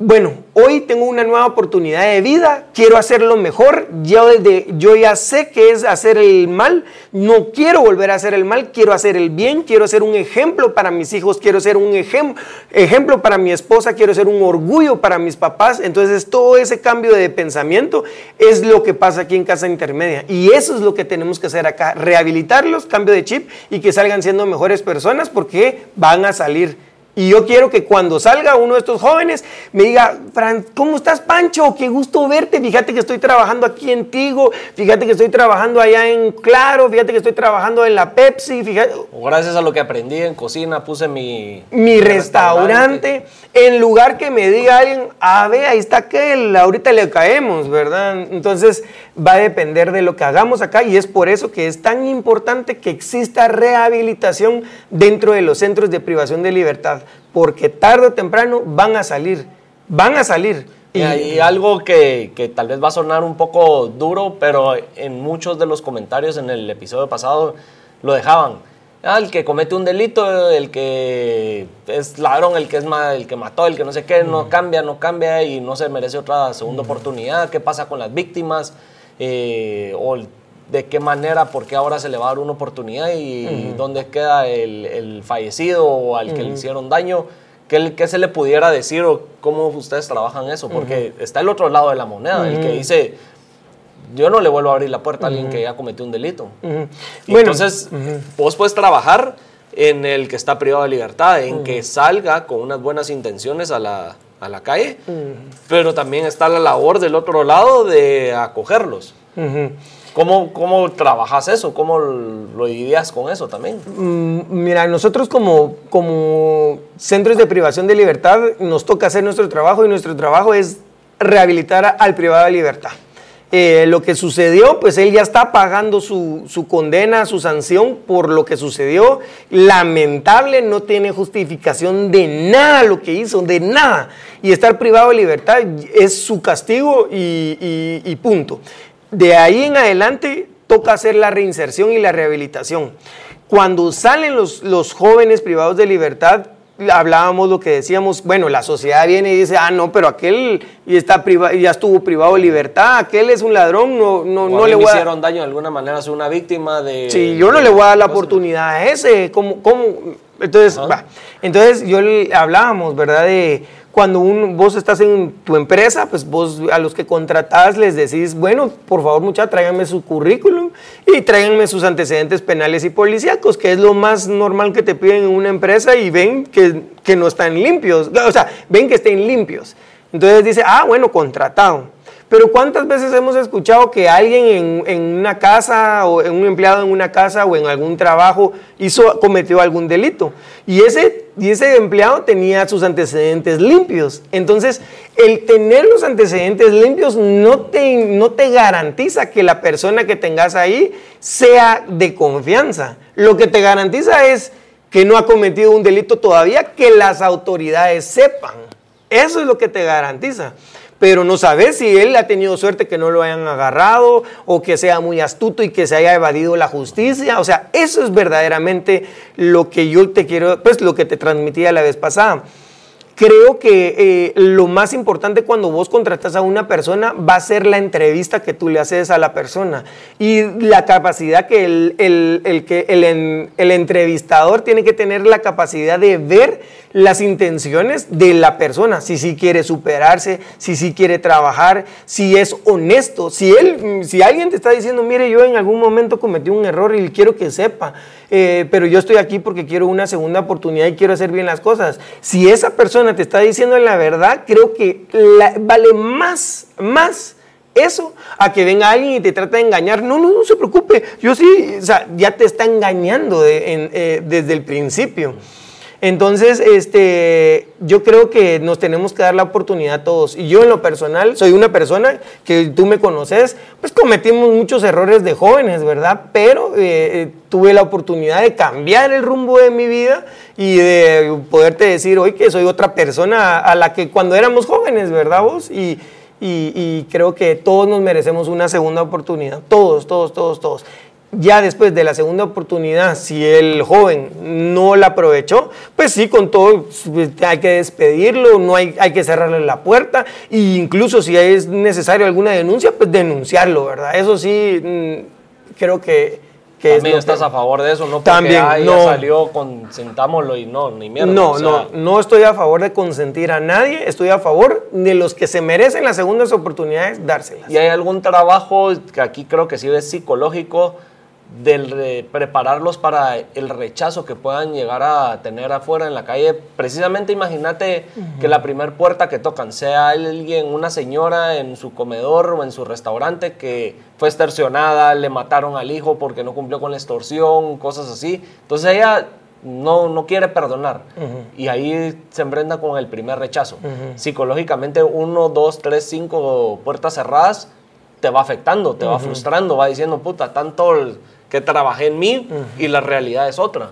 bueno, hoy tengo una nueva oportunidad de vida, quiero hacerlo mejor, yo, desde, yo ya sé que es hacer el mal, no quiero volver a hacer el mal, quiero hacer el bien, quiero ser un ejemplo para mis hijos, quiero ser un ejem ejemplo para mi esposa, quiero ser un orgullo para mis papás. Entonces todo ese cambio de pensamiento es lo que pasa aquí en Casa Intermedia. Y eso es lo que tenemos que hacer acá, rehabilitarlos, cambio de chip y que salgan siendo mejores personas porque van a salir y yo quiero que cuando salga uno de estos jóvenes me diga, Fran, ¿cómo estás, Pancho? Qué gusto verte. Fíjate que estoy trabajando aquí en Tigo. Fíjate que estoy trabajando allá en Claro. Fíjate que estoy trabajando en la Pepsi. Fíjate. Gracias a lo que aprendí en cocina, puse mi... Mi restaurante. En lugar que me diga alguien, ah, ve, ahí está aquel, ahorita le caemos, ¿verdad? Entonces va a depender de lo que hagamos acá y es por eso que es tan importante que exista rehabilitación dentro de los centros de privación de libertad porque tarde o temprano van a salir, van a salir. Y, hay algo que, que, tal vez va a sonar un poco duro, pero en muchos de los comentarios en el episodio pasado lo dejaban. Ah, el que comete un delito, el que es ladrón, el que es el que mató, el que no sé qué, no cambia, no cambia y no se merece otra segunda oportunidad. ¿Qué pasa con las víctimas? Eh, o de qué manera, por qué ahora se le va a dar una oportunidad y dónde queda el, el, fallecido o al que le hicieron daño. ¿Qué, ¿Qué, se le pudiera decir o cómo ustedes trabajan eso? Porque está el otro lado de la moneda, el que dice, yo no le vuelvo a abrir la puerta a alguien que ya cometió un delito. Entonces, vos puedes trabajar en el que está privado de libertad, en que salga con unas buenas intenciones a la, a la calle, pero también está la labor del otro lado de acogerlos. ¿Cómo, ¿Cómo, trabajas eso? ¿Cómo lo dirías con eso también? Mm, mira, nosotros como, como centros de privación de libertad nos toca hacer nuestro trabajo y nuestro trabajo es rehabilitar al privado de libertad. Eh, lo que sucedió, pues él ya está pagando su, su, condena, su sanción por lo que sucedió. Lamentable, no tiene justificación de nada lo que hizo, de nada. Y estar privado de libertad es su castigo y, y punto. De ahí en adelante toca hacer la reinserción y la rehabilitación. Cuando salen los, los jóvenes privados de libertad, hablábamos lo que decíamos, bueno, la sociedad viene y dice, ah, no, pero aquel ya, está ya estuvo privado de libertad, aquel es un ladrón, no, no, no le voy a... hicieron daño de alguna manera, es una víctima de... Sí, yo no le voy a dar la oportunidad a ese, ¿cómo? cómo? Entonces, entonces yo le hablábamos, ¿verdad? De cuando un, vos estás en tu empresa, pues vos a los que contratás les decís, bueno, por favor muchachos, tráiganme su currículum y tráiganme sus antecedentes penales y policíacos, que es lo más normal que te piden en una empresa y ven que, que no están limpios, o sea, ven que estén limpios. Entonces dice, ah, bueno, contratado. Pero ¿cuántas veces hemos escuchado que alguien en, una casa o en un empleado en una casa o en algún trabajo hizo, cometió algún delito? Y ese, y ese empleado tenía sus antecedentes limpios. Entonces, el tener los antecedentes limpios no te, no te garantiza que la persona que tengas ahí sea de confianza. Lo que te garantiza es que no ha cometido un delito todavía, que las autoridades sepan. Eso es lo que te garantiza pero no sabes si él ha tenido suerte que no lo hayan agarrado o que sea muy astuto y que se haya evadido la justicia. O sea, eso es verdaderamente lo que yo te quiero, pues lo que te transmitía la vez pasada creo que eh, lo más importante cuando vos contratas a una persona va a ser la entrevista que tú le haces a la persona y la capacidad que el, el, que el, el, entrevistador tiene que tener la capacidad de ver las intenciones de la persona, si sí quiere superarse, si sí quiere trabajar, si es honesto, si, él, si alguien te está diciendo, mire, yo en algún momento cometí un error y quiero que sepa, eh, pero yo estoy aquí porque quiero una segunda oportunidad y quiero hacer bien las cosas. Si esa persona te está diciendo la verdad, creo que vale más, más eso a que venga alguien y te trate de engañar. No, no, no se preocupe. Yo sí, o sea, ya te está engañando eh, desde el principio. Entonces, este, yo creo que nos tenemos que dar la oportunidad a todos. Y yo en lo personal soy una persona que tú me conoces, pues cometimos muchos errores de jóvenes, ¿verdad? Pero eh, eh, tuve la oportunidad de cambiar el rumbo de mi vida y de poderte decir hoy que soy otra persona a la que cuando éramos jóvenes, ¿verdad vos? Y, y, y creo que todos nos merecemos una segunda oportunidad, todos, todos, todos, todos. Ya después de la segunda oportunidad, si el joven no la aprovechó, pues sí, con todo pues, hay que despedirlo, no hay, hay que cerrarle la puerta, e incluso si es necesario alguna denuncia, pues denunciarlo, ¿verdad? Eso sí, mm, creo que también estás a favor de eso, no porque también, no, salió, consentámoslo y no, ni mierda. No, no, no estoy a favor de consentir a nadie, estoy a favor de los que se merecen las segundas oportunidades, dárselas. ¿Y hay algún trabajo que aquí creo que sí es psicológico? De prepararlos para el rechazo que puedan llegar a tener afuera en la calle. Precisamente imagínate que la primera puerta que tocan sea alguien, una señora en su comedor o en su restaurante que fue extorsionada, le mataron al hijo porque no cumplió con la extorsión, cosas así. Entonces ella no, no quiere perdonar y ahí se emprenda con el primer rechazo. Psicológicamente, uno, dos, tres, cinco puertas cerradas te va afectando, te va frustrando, va diciendo, puta, tanto que trabajé en mí y la realidad es otra.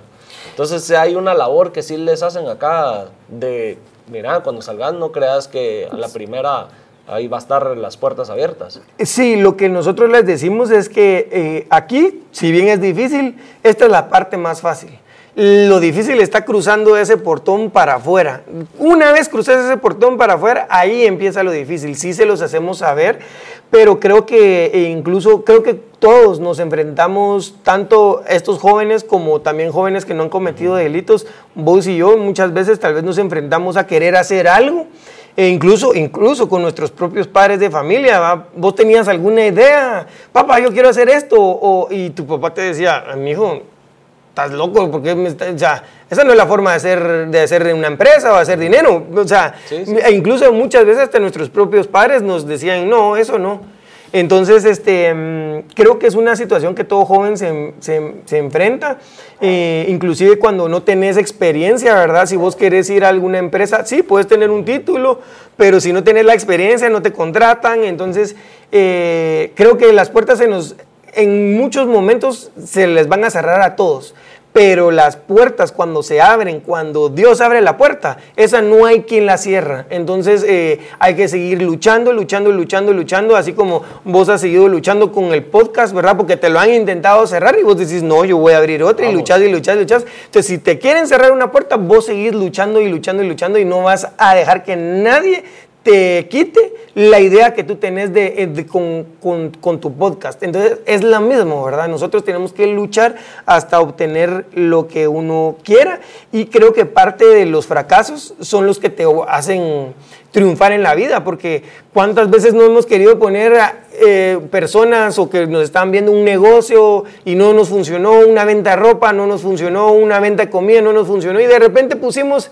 Entonces hay una labor que sí les hacen acá de, mira, cuando salgas no creas que a la primera ahí va a estar las puertas abiertas. Sí, lo que nosotros les decimos es que eh, aquí, si bien es difícil, esta es la parte más fácil. Lo difícil está cruzando ese portón para afuera. Una vez cruces ese portón para afuera, ahí empieza lo difícil. Sí se los hacemos saber, pero creo que e incluso creo que todos nos enfrentamos, tanto estos jóvenes como también jóvenes que no han cometido delitos, vos y yo muchas veces tal vez nos enfrentamos a querer hacer algo. E incluso, incluso con nuestros propios padres de familia, vos tenías alguna idea, papá, yo quiero hacer esto, o, y tu papá te decía, mi hijo, estás loco, porque o sea, esa no es la forma de hacer, de hacer una empresa o hacer dinero. O sea, e incluso muchas veces hasta nuestros propios padres nos decían, no, eso no. Entonces, este, mm, creo que es una situación que todo joven se, se, enfrenta, eh, inclusive cuando no tenés experiencia, ¿verdad? Si vos querés ir a alguna empresa, sí, puedes tener un título, pero si no tenés la experiencia, no te contratan. Entonces, eh, creo que las puertas se nos, en muchos momentos se les van a cerrar a todos pero las puertas cuando se abren, cuando Dios abre la puerta, esa no hay quien la cierra. Entonces eh, hay que seguir luchando, luchando, luchando, luchando, así como vos has seguido luchando con el podcast, ¿verdad? Porque te lo han intentado cerrar y vos decís, no, yo voy a abrir otra y luchás y luchás y luchás. Entonces si te quieren cerrar una puerta, vos seguís luchando y luchando y luchando y no vas a dejar que nadie te quite la idea que tú tenés de, eh, con, tu podcast. Entonces es la misma, ¿verdad? Nosotros tenemos que luchar hasta obtener lo que uno quiera y creo que parte de los fracasos son los que te hacen triunfar en la vida, porque cuántas veces no hemos querido poner eh, personas o que nos están viendo un negocio y no nos funcionó, una venta de ropa no nos funcionó, una venta de comida no nos funcionó y de repente pusimos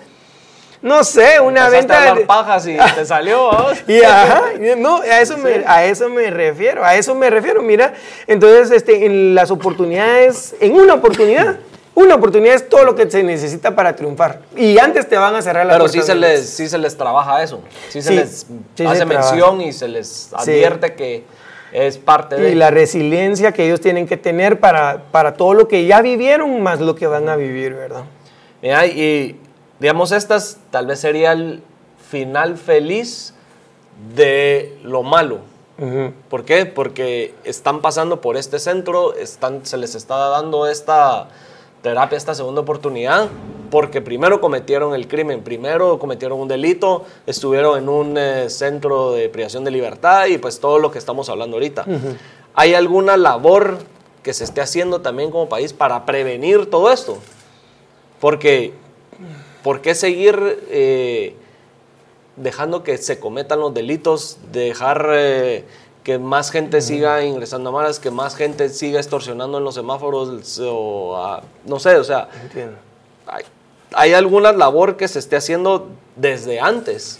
no sé, una venta de pajas y te salió. y ajá, no, a eso, me, a eso me refiero, a eso me refiero, mira. Entonces, este, en las oportunidades, en una oportunidad, una oportunidad es todo lo que se necesita para triunfar. Y antes te van a cerrar la Pero sí se, les, sí se les trabaja eso. Sí se les hace mención y se les advierte que es parte de... Y la resiliencia que ellos tienen que tener para, para todo lo que ya vivieron más lo que van a vivir, ¿verdad? Mira, y Digamos, estas tal vez sería el final feliz de lo malo. ¿Por qué? Porque están pasando por este centro, están, se les está dando esta terapia, esta segunda oportunidad, porque primero cometieron el crimen, primero cometieron un delito, estuvieron en un eh, centro de privación de libertad y pues todo lo que estamos hablando ahorita. ¿Hay alguna labor que se esté haciendo también como país para prevenir todo esto? Porque ¿Por qué seguir eh, dejando que se cometan los delitos, dejar eh, que más gente siga ingresando a malas, que más gente siga extorsionando en los semáforos o no sé, o sea, hay, hay, alguna labor que se esté haciendo desde antes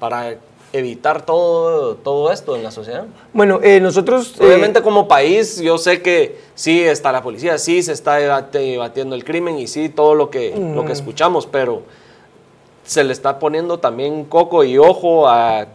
para evitar todo, todo esto en la sociedad? Bueno, eh, nosotros... Eh, Obviamente como país yo sé que sí está la policía, sí se está debatiendo el crimen y sí todo lo que, lo que escuchamos, pero se le está poniendo también coco y ojo a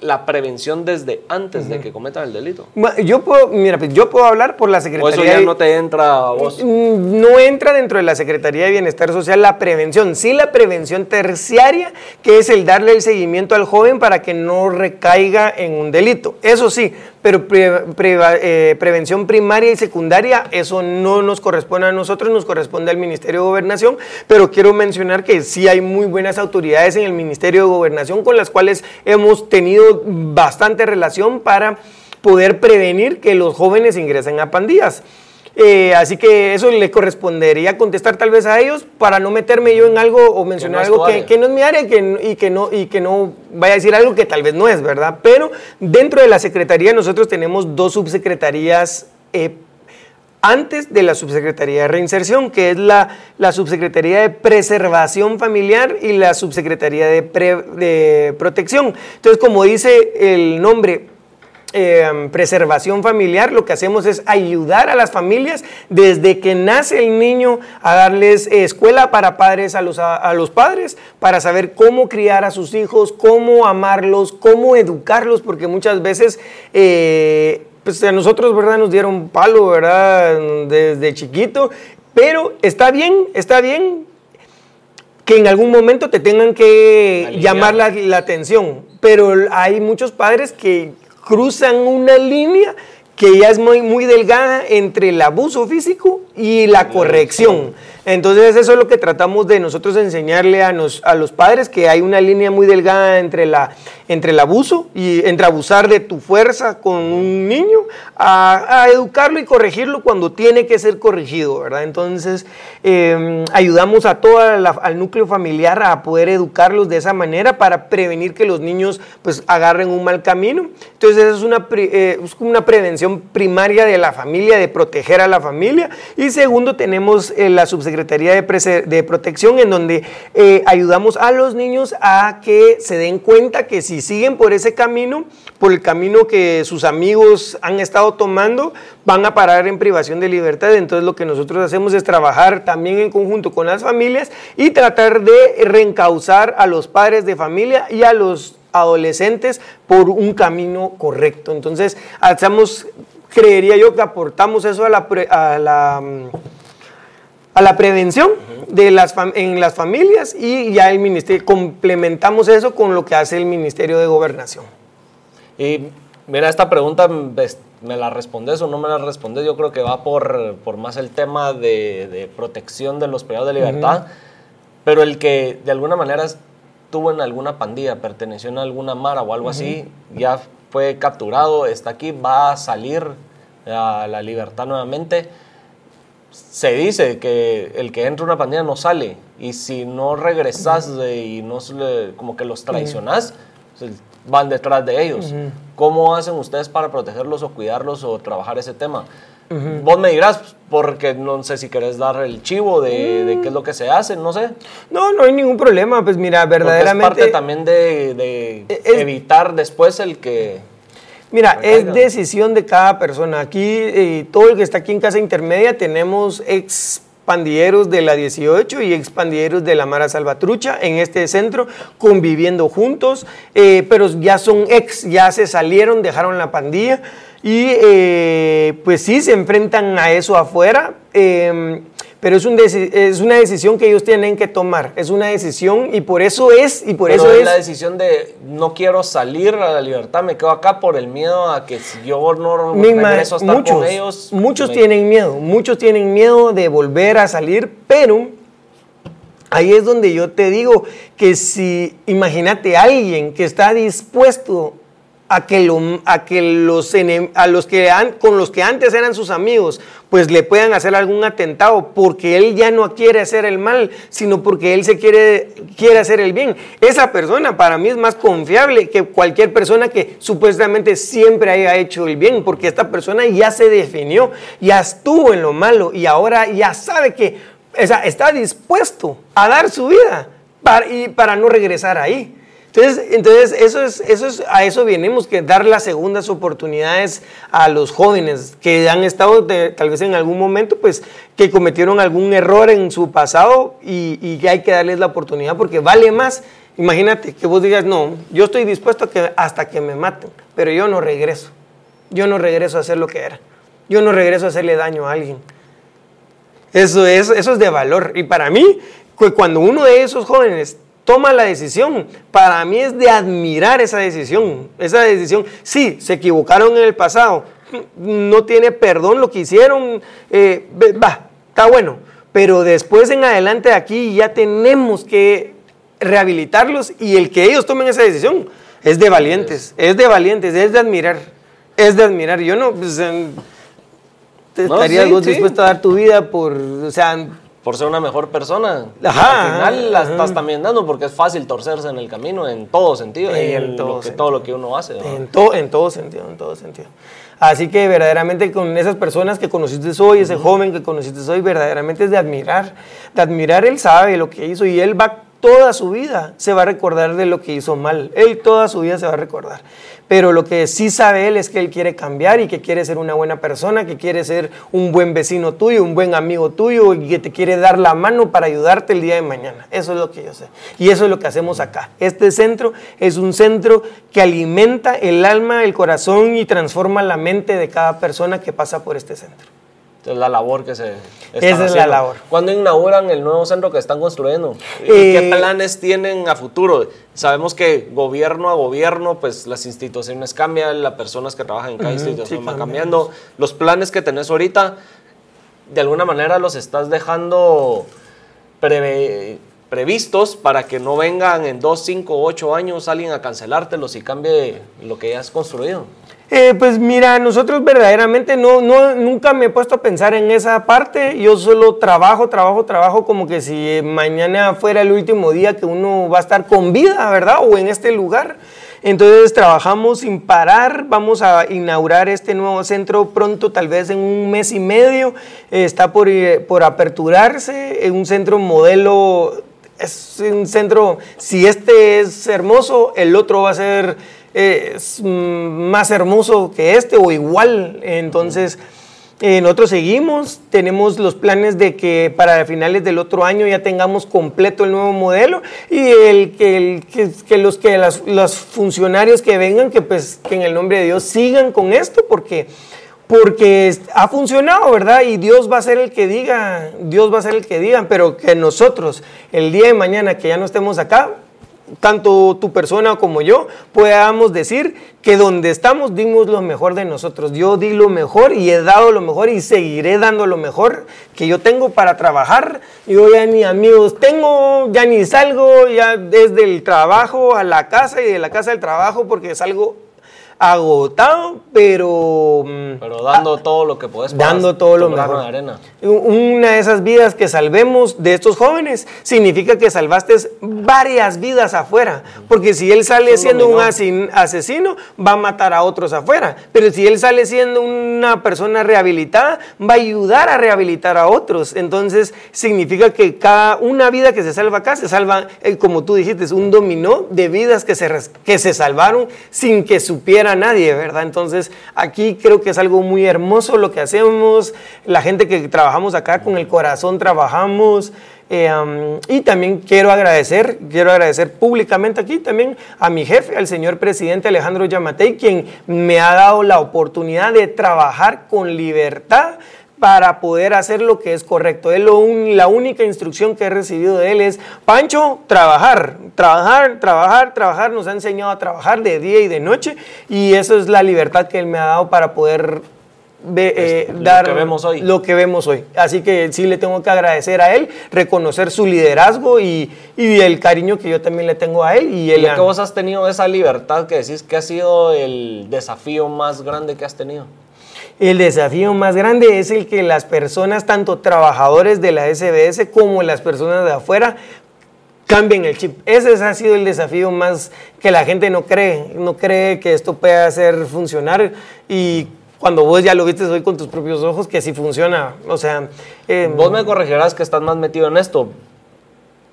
la prevención desde antes de que cometan el delito. Yo puedo, mira, pues, yo puedo hablar por la Secretaría. ¿O eso ya no te entra a vos? Mm, no entra dentro de la Secretaría de Bienestar Social la prevención, sí la prevención terciaria, que es el darle el seguimiento al joven para que no recaiga en un delito. Eso sí, pero eh, prevención primaria y secundaria, eso no nos corresponde a nosotros, nos corresponde al Ministerio de Gobernación, pero quiero mencionar que sí hay muy buenas autoridades en el Ministerio de Gobernación con las cuales hemos tenido bastante relación para poder prevenir que los jóvenes ingresen a pandillas. Eh, así que eso le correspondería contestar tal vez a ellos para no meterme yo en algo o mencionar algo que, no es mi área y que, no, y que no vaya a decir algo que tal vez no es, ¿verdad? Pero dentro de la Secretaría nosotros tenemos dos subsecretarías. Eh, antes de la Subsecretaría de Reinserción, que es la, la Subsecretaría de Preservación Familiar y la Subsecretaría de, de Protección. Entonces, como dice el nombre, Em, preservación familiar, lo que hacemos es ayudar a las familias desde que nace el niño a darles escuela para padres a los, a, los padres, para saber cómo criar a sus hijos, cómo amarlos, cómo educarlos, porque muchas veces... Eh, pues a nosotros, ¿verdad? Nos dieron palo, ¿verdad? Desde chiquito, pero está bien, está bien que en algún momento te tengan que llamar la, la, atención, pero hay muchos padres que cruzan una línea que ya es muy, muy delgada entre el abuso físico y la corrección. Entonces eso es lo que tratamos de nosotros enseñarle a, a los padres, que hay una línea muy delgada entre, la, entre el abuso y entre abusar de tu fuerza con un niño, a, educarlo y corregirlo cuando tiene que ser corregido, ¿verdad? Entonces em, ayudamos a todo al núcleo familiar a poder educarlos de esa manera para prevenir que los niños pues agarren un mal camino. Entonces esa es una, eh, una prevención primaria de la familia, de proteger a la familia. Y segundo tenemos eh, la subsecretaría Secretaría de, Protección, en donde eh, ayudamos a los niños a que se den cuenta que si siguen por ese camino, por el camino que sus amigos han estado tomando, van a parar en privación de libertad. Entonces lo que nosotros hacemos es trabajar también en conjunto con las familias y tratar de reencauzar a los padres de familia y a los adolescentes por un camino correcto. Entonces, hacemos, creería yo que aportamos eso a la, a la mm, a la prevención de las en las familias y ya el ministerio, complementamos eso con lo que hace el Ministerio de Gobernación. Y mira, esta pregunta, ¿me la respondes o no me la respondes? Yo creo que va por, por más el tema de, protección de los privados de libertad, pero el que de alguna manera estuvo en alguna pandilla, perteneció a alguna mara o algo así, ya fue capturado, está aquí, va a salir a la libertad nuevamente se dice que el que entra a una pandilla no sale y si no regresas y no como que los traicionas, pues, van detrás de ellos. ¿Cómo hacen ustedes para protegerlos o cuidarlos o trabajar ese tema? Vos me dirás, porque no sé si querés dar el chivo de, qué es lo que se hace, no sé. No, no hay ningún problema, pues mira, verdaderamente... es parte también de, evitar después el que Mira, es decisión de cada persona. Aquí, eh, todo el que está aquí en Casa Intermedia, tenemos ex pandilleros de la 18 y ex pandilleros de la Mara Salvatrucha en este centro, conviviendo juntos, eh, pero ya son ex, ya se salieron, dejaron la pandilla y eh, pues sí, se enfrentan a eso afuera. Em, pero es, un es una decisión que ellos tienen que tomar, es una decisión y por eso es, y por eso es, la decisión de no quiero salir a la libertad, me quedo acá por el miedo a que si yo no regreso a estar muchos, con ellos. Muchos tienen miedo, muchos tienen miedo de volver a salir, pero ahí es donde yo te digo que si, imagínate alguien que está dispuesto a que, lo, a que los, a los que con los que antes eran sus amigos, pues le puedan hacer algún atentado, porque él ya no quiere hacer el mal, sino porque él se quiere, quiere hacer el bien. Esa persona para mí es más confiable que cualquier persona que supuestamente siempre haya hecho el bien, porque esta persona ya se definió, ya estuvo en lo malo y ahora ya sabe que está dispuesto a dar su vida y para no regresar ahí. Entonces, entonces eso es, eso es, a eso venimos, que dar las segundas oportunidades a los jóvenes que han estado tal vez en algún momento, pues que cometieron algún error en su pasado y, que hay que darles la oportunidad porque vale más. Imagínate que vos digas, no, yo estoy dispuesto a que, hasta que me maten, pero yo no regreso. Yo no regreso a hacer lo que era. Yo no regreso a hacerle daño a alguien. Eso es, eso es de valor. Y para mí, cuando uno de esos jóvenes toma la decisión. Para mí es de admirar esa decisión. Esa decisión, sí, se equivocaron en el pasado, no tiene perdón lo que hicieron, eh, va, está bueno, pero después en adelante de aquí ya tenemos que rehabilitarlos y el que ellos tomen esa decisión es de valientes, es de valientes, es de admirar, es de admirar. Yo no, pues, te estarías dispuesto a dar tu vida por, o sea, por ser una mejor persona. Ajá, Al final la estás también dando porque es fácil torcerse en el camino en todo sentido en, todo, lo que, uno hace. En, todo en todo sentido, en todo sentido. Así que verdaderamente con esas personas que conociste hoy, ese joven que conociste hoy, verdaderamente es de admirar. De admirar, él sabe lo que hizo y él va toda su vida, se va a recordar de lo que hizo mal. Él toda su vida se va a recordar. Pero lo que sí sabe él es que él quiere cambiar y que quiere ser una buena persona, que quiere ser un buen vecino tuyo, un buen amigo tuyo y que te quiere dar la mano para ayudarte el día de mañana. Eso es lo que yo sé. Y eso es lo que hacemos acá. Este centro es un centro que alimenta el alma, el corazón y transforma la mente de cada persona que pasa por este centro. Es la labor que se está Esa es la labor. ¿Cuándo inauguran el nuevo centro que están construyendo? ¿Qué eh, planes tienen a futuro? Sabemos que gobierno a gobierno, pues las instituciones cambian, las personas que trabajan en cada institución van cambiando. Los planes que tenés ahorita, de alguna manera los estás dejando previstos para que no vengan en dos, cinco, ocho años alguien a cancelártelos y cambie lo que ya has construido. Eh, pues mira, nosotros verdaderamente no, no, nunca me he puesto a pensar en esa parte. Yo solo trabajo, trabajo, trabajo como que si mañana fuera el último día que uno va a estar con vida, ¿verdad? O en este lugar. Entonces trabajamos sin parar, vamos a inaugurar este nuevo centro pronto, tal vez en un mes y medio. está por, eh, por aperturarse, un centro modelo, es un centro, si este es hermoso, el otro va a ser es más hermoso que este o igual. Entonces, eh, nosotros seguimos, tenemos los planes de que para finales del otro año ya tengamos completo el nuevo modelo y el, que, que, los, que los funcionarios que vengan, que pues que en el nombre de Dios sigan con esto porque porque ha funcionado, ¿verdad? Y Dios va a ser el que diga, Dios va a ser el que digan, pero que nosotros el día de mañana que ya no estemos acá, tanto tu persona como yo, podamos decir que donde estamos dimos lo mejor de nosotros. Yo di lo mejor y he dado lo mejor y seguiré dando lo mejor que yo tengo para trabajar. Yo ya ni amigos tengo, ya ni salgo, ya desde el trabajo a la casa y de la casa al trabajo porque salgo agotado, pero... Mm, pero dando ah, todo lo que puedes. Dando todo lo mejor. arena. Una de esas vidas que salvemos de estos jóvenes significa que salvaste varias vidas afuera. Porque si él sale siendo un asesino, va a matar a otros afuera. Pero si él sale siendo una persona rehabilitada, va a ayudar a rehabilitar a otros. Entonces significa que cada una vida que se salva acá se salva, eh, como tú dijiste, un dominó de vidas que se, que se salvaron sin que supieran a nadie, ¿verdad? Entonces, aquí creo que es algo muy hermoso lo que hacemos, la gente que trabajamos acá con el corazón trabajamos. Eh, y también quiero agradecer, quiero agradecer públicamente aquí también a mi jefe, al señor presidente Alejandro Yamatei, quien me ha dado la oportunidad de trabajar con libertad para poder hacer lo que es correcto. Él la única instrucción que he recibido de él es, Pancho, trabajar, trabajar, trabajar, trabajar. Nos ha enseñado a trabajar de día y de noche y eso es la libertad que él me ha dado para poder eh, dar lo que, vemos hoy. lo que vemos hoy. Así que sí le tengo que agradecer a él, reconocer su liderazgo y, y el cariño que yo también le tengo a él. Y, él que vos has tenido esa libertad que decís que ha sido el desafío más grande que has tenido. El desafío más grande es el que las personas, tanto trabajadores de la SBS como las personas de afuera, cambien el chip. Ese ha sido el desafío más que la gente no cree, no cree que esto pueda hacer funcionar y cuando vos ya lo viste hoy con tus propios ojos que sí funciona. O sea, em, vos me corregirás que estás más metido en esto.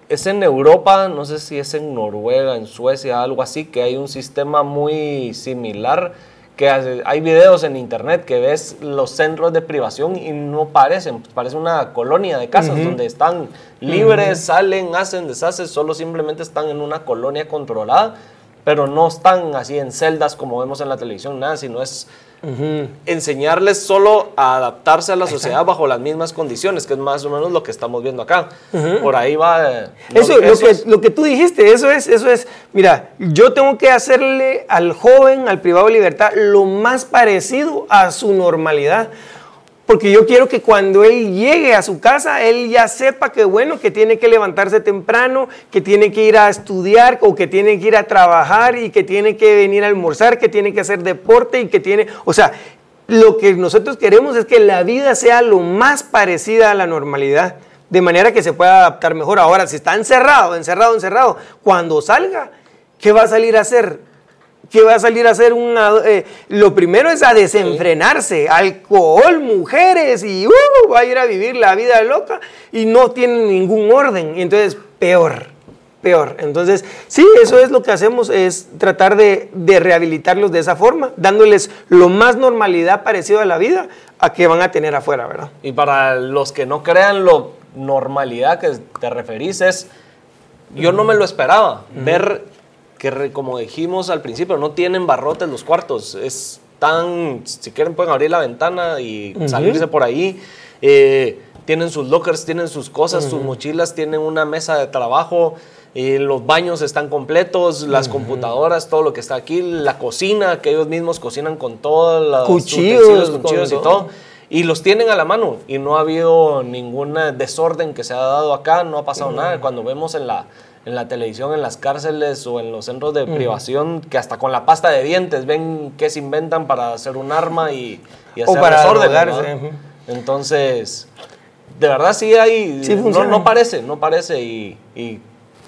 Es en Europa, no sé si es en Noruega, en Suecia, algo así, que hay un sistema muy similar que hay videos en internet que ves los centros de privación y no parecen, parece una colonia de casas donde están libres, salen, hacen, deshacen, solo simplemente están en una colonia controlada, pero no están así en celdas como vemos en la televisión, nada, sino es enseñarles solo a adaptarse a la sociedad bajo las mismas condiciones, que es más o menos lo que estamos viendo acá. Por ahí va. Eh, eso, lo, que, lo que tú dijiste, eso es, eso es, mira, yo tengo que hacerle al joven, al privado de libertad, lo más parecido a su normalidad. Porque yo quiero que cuando él llegue a su casa, él ya sepa que bueno, que tiene que levantarse temprano, que tiene que ir a estudiar o que tiene que ir a trabajar y que tiene que venir a almorzar, que tiene que hacer deporte y que tiene, o sea, lo que nosotros queremos es que la vida sea lo más parecida a la normalidad, de manera que se pueda adaptar mejor. Ahora, si está encerrado, encerrado, encerrado, cuando salga, ¿qué va a salir a hacer? Que va a salir a hacer una... Eh, lo primero es a desenfrenarse, alcohol, mujeres y uh, va a ir a vivir la vida loca y no tiene ningún orden. Y entonces, peor, peor. Entonces, sí, eso es lo que hacemos, es tratar de, rehabilitarlos de esa forma, dándoles lo más normalidad parecido a la vida a que van a tener afuera, ¿verdad? Y para los que no crean lo normalidad que te referís es, yo no me lo esperaba, ver que como dijimos al principio, no tienen barrotes los cuartos. Es tan, si quieren pueden abrir la ventana y salirse por ahí. Eh, tienen sus lockers, tienen sus cosas, sus mochilas, tienen una mesa de trabajo. Eh, los baños están completos, las computadoras, todo lo que está aquí, la cocina, que ellos mismos cocinan con todos los cuchillos, cuchillos y todo. Y los tienen a la mano y no ha habido ningún desorden que se ha dado acá, no ha pasado nada. Cuando vemos en la, en la televisión, en las cárceles o en los centros de privación, que hasta con la pasta de dientes ven qué se inventan para hacer un arma y, hacer desorden. Entonces, de verdad sí hay, no, no, parece, no parece y, y,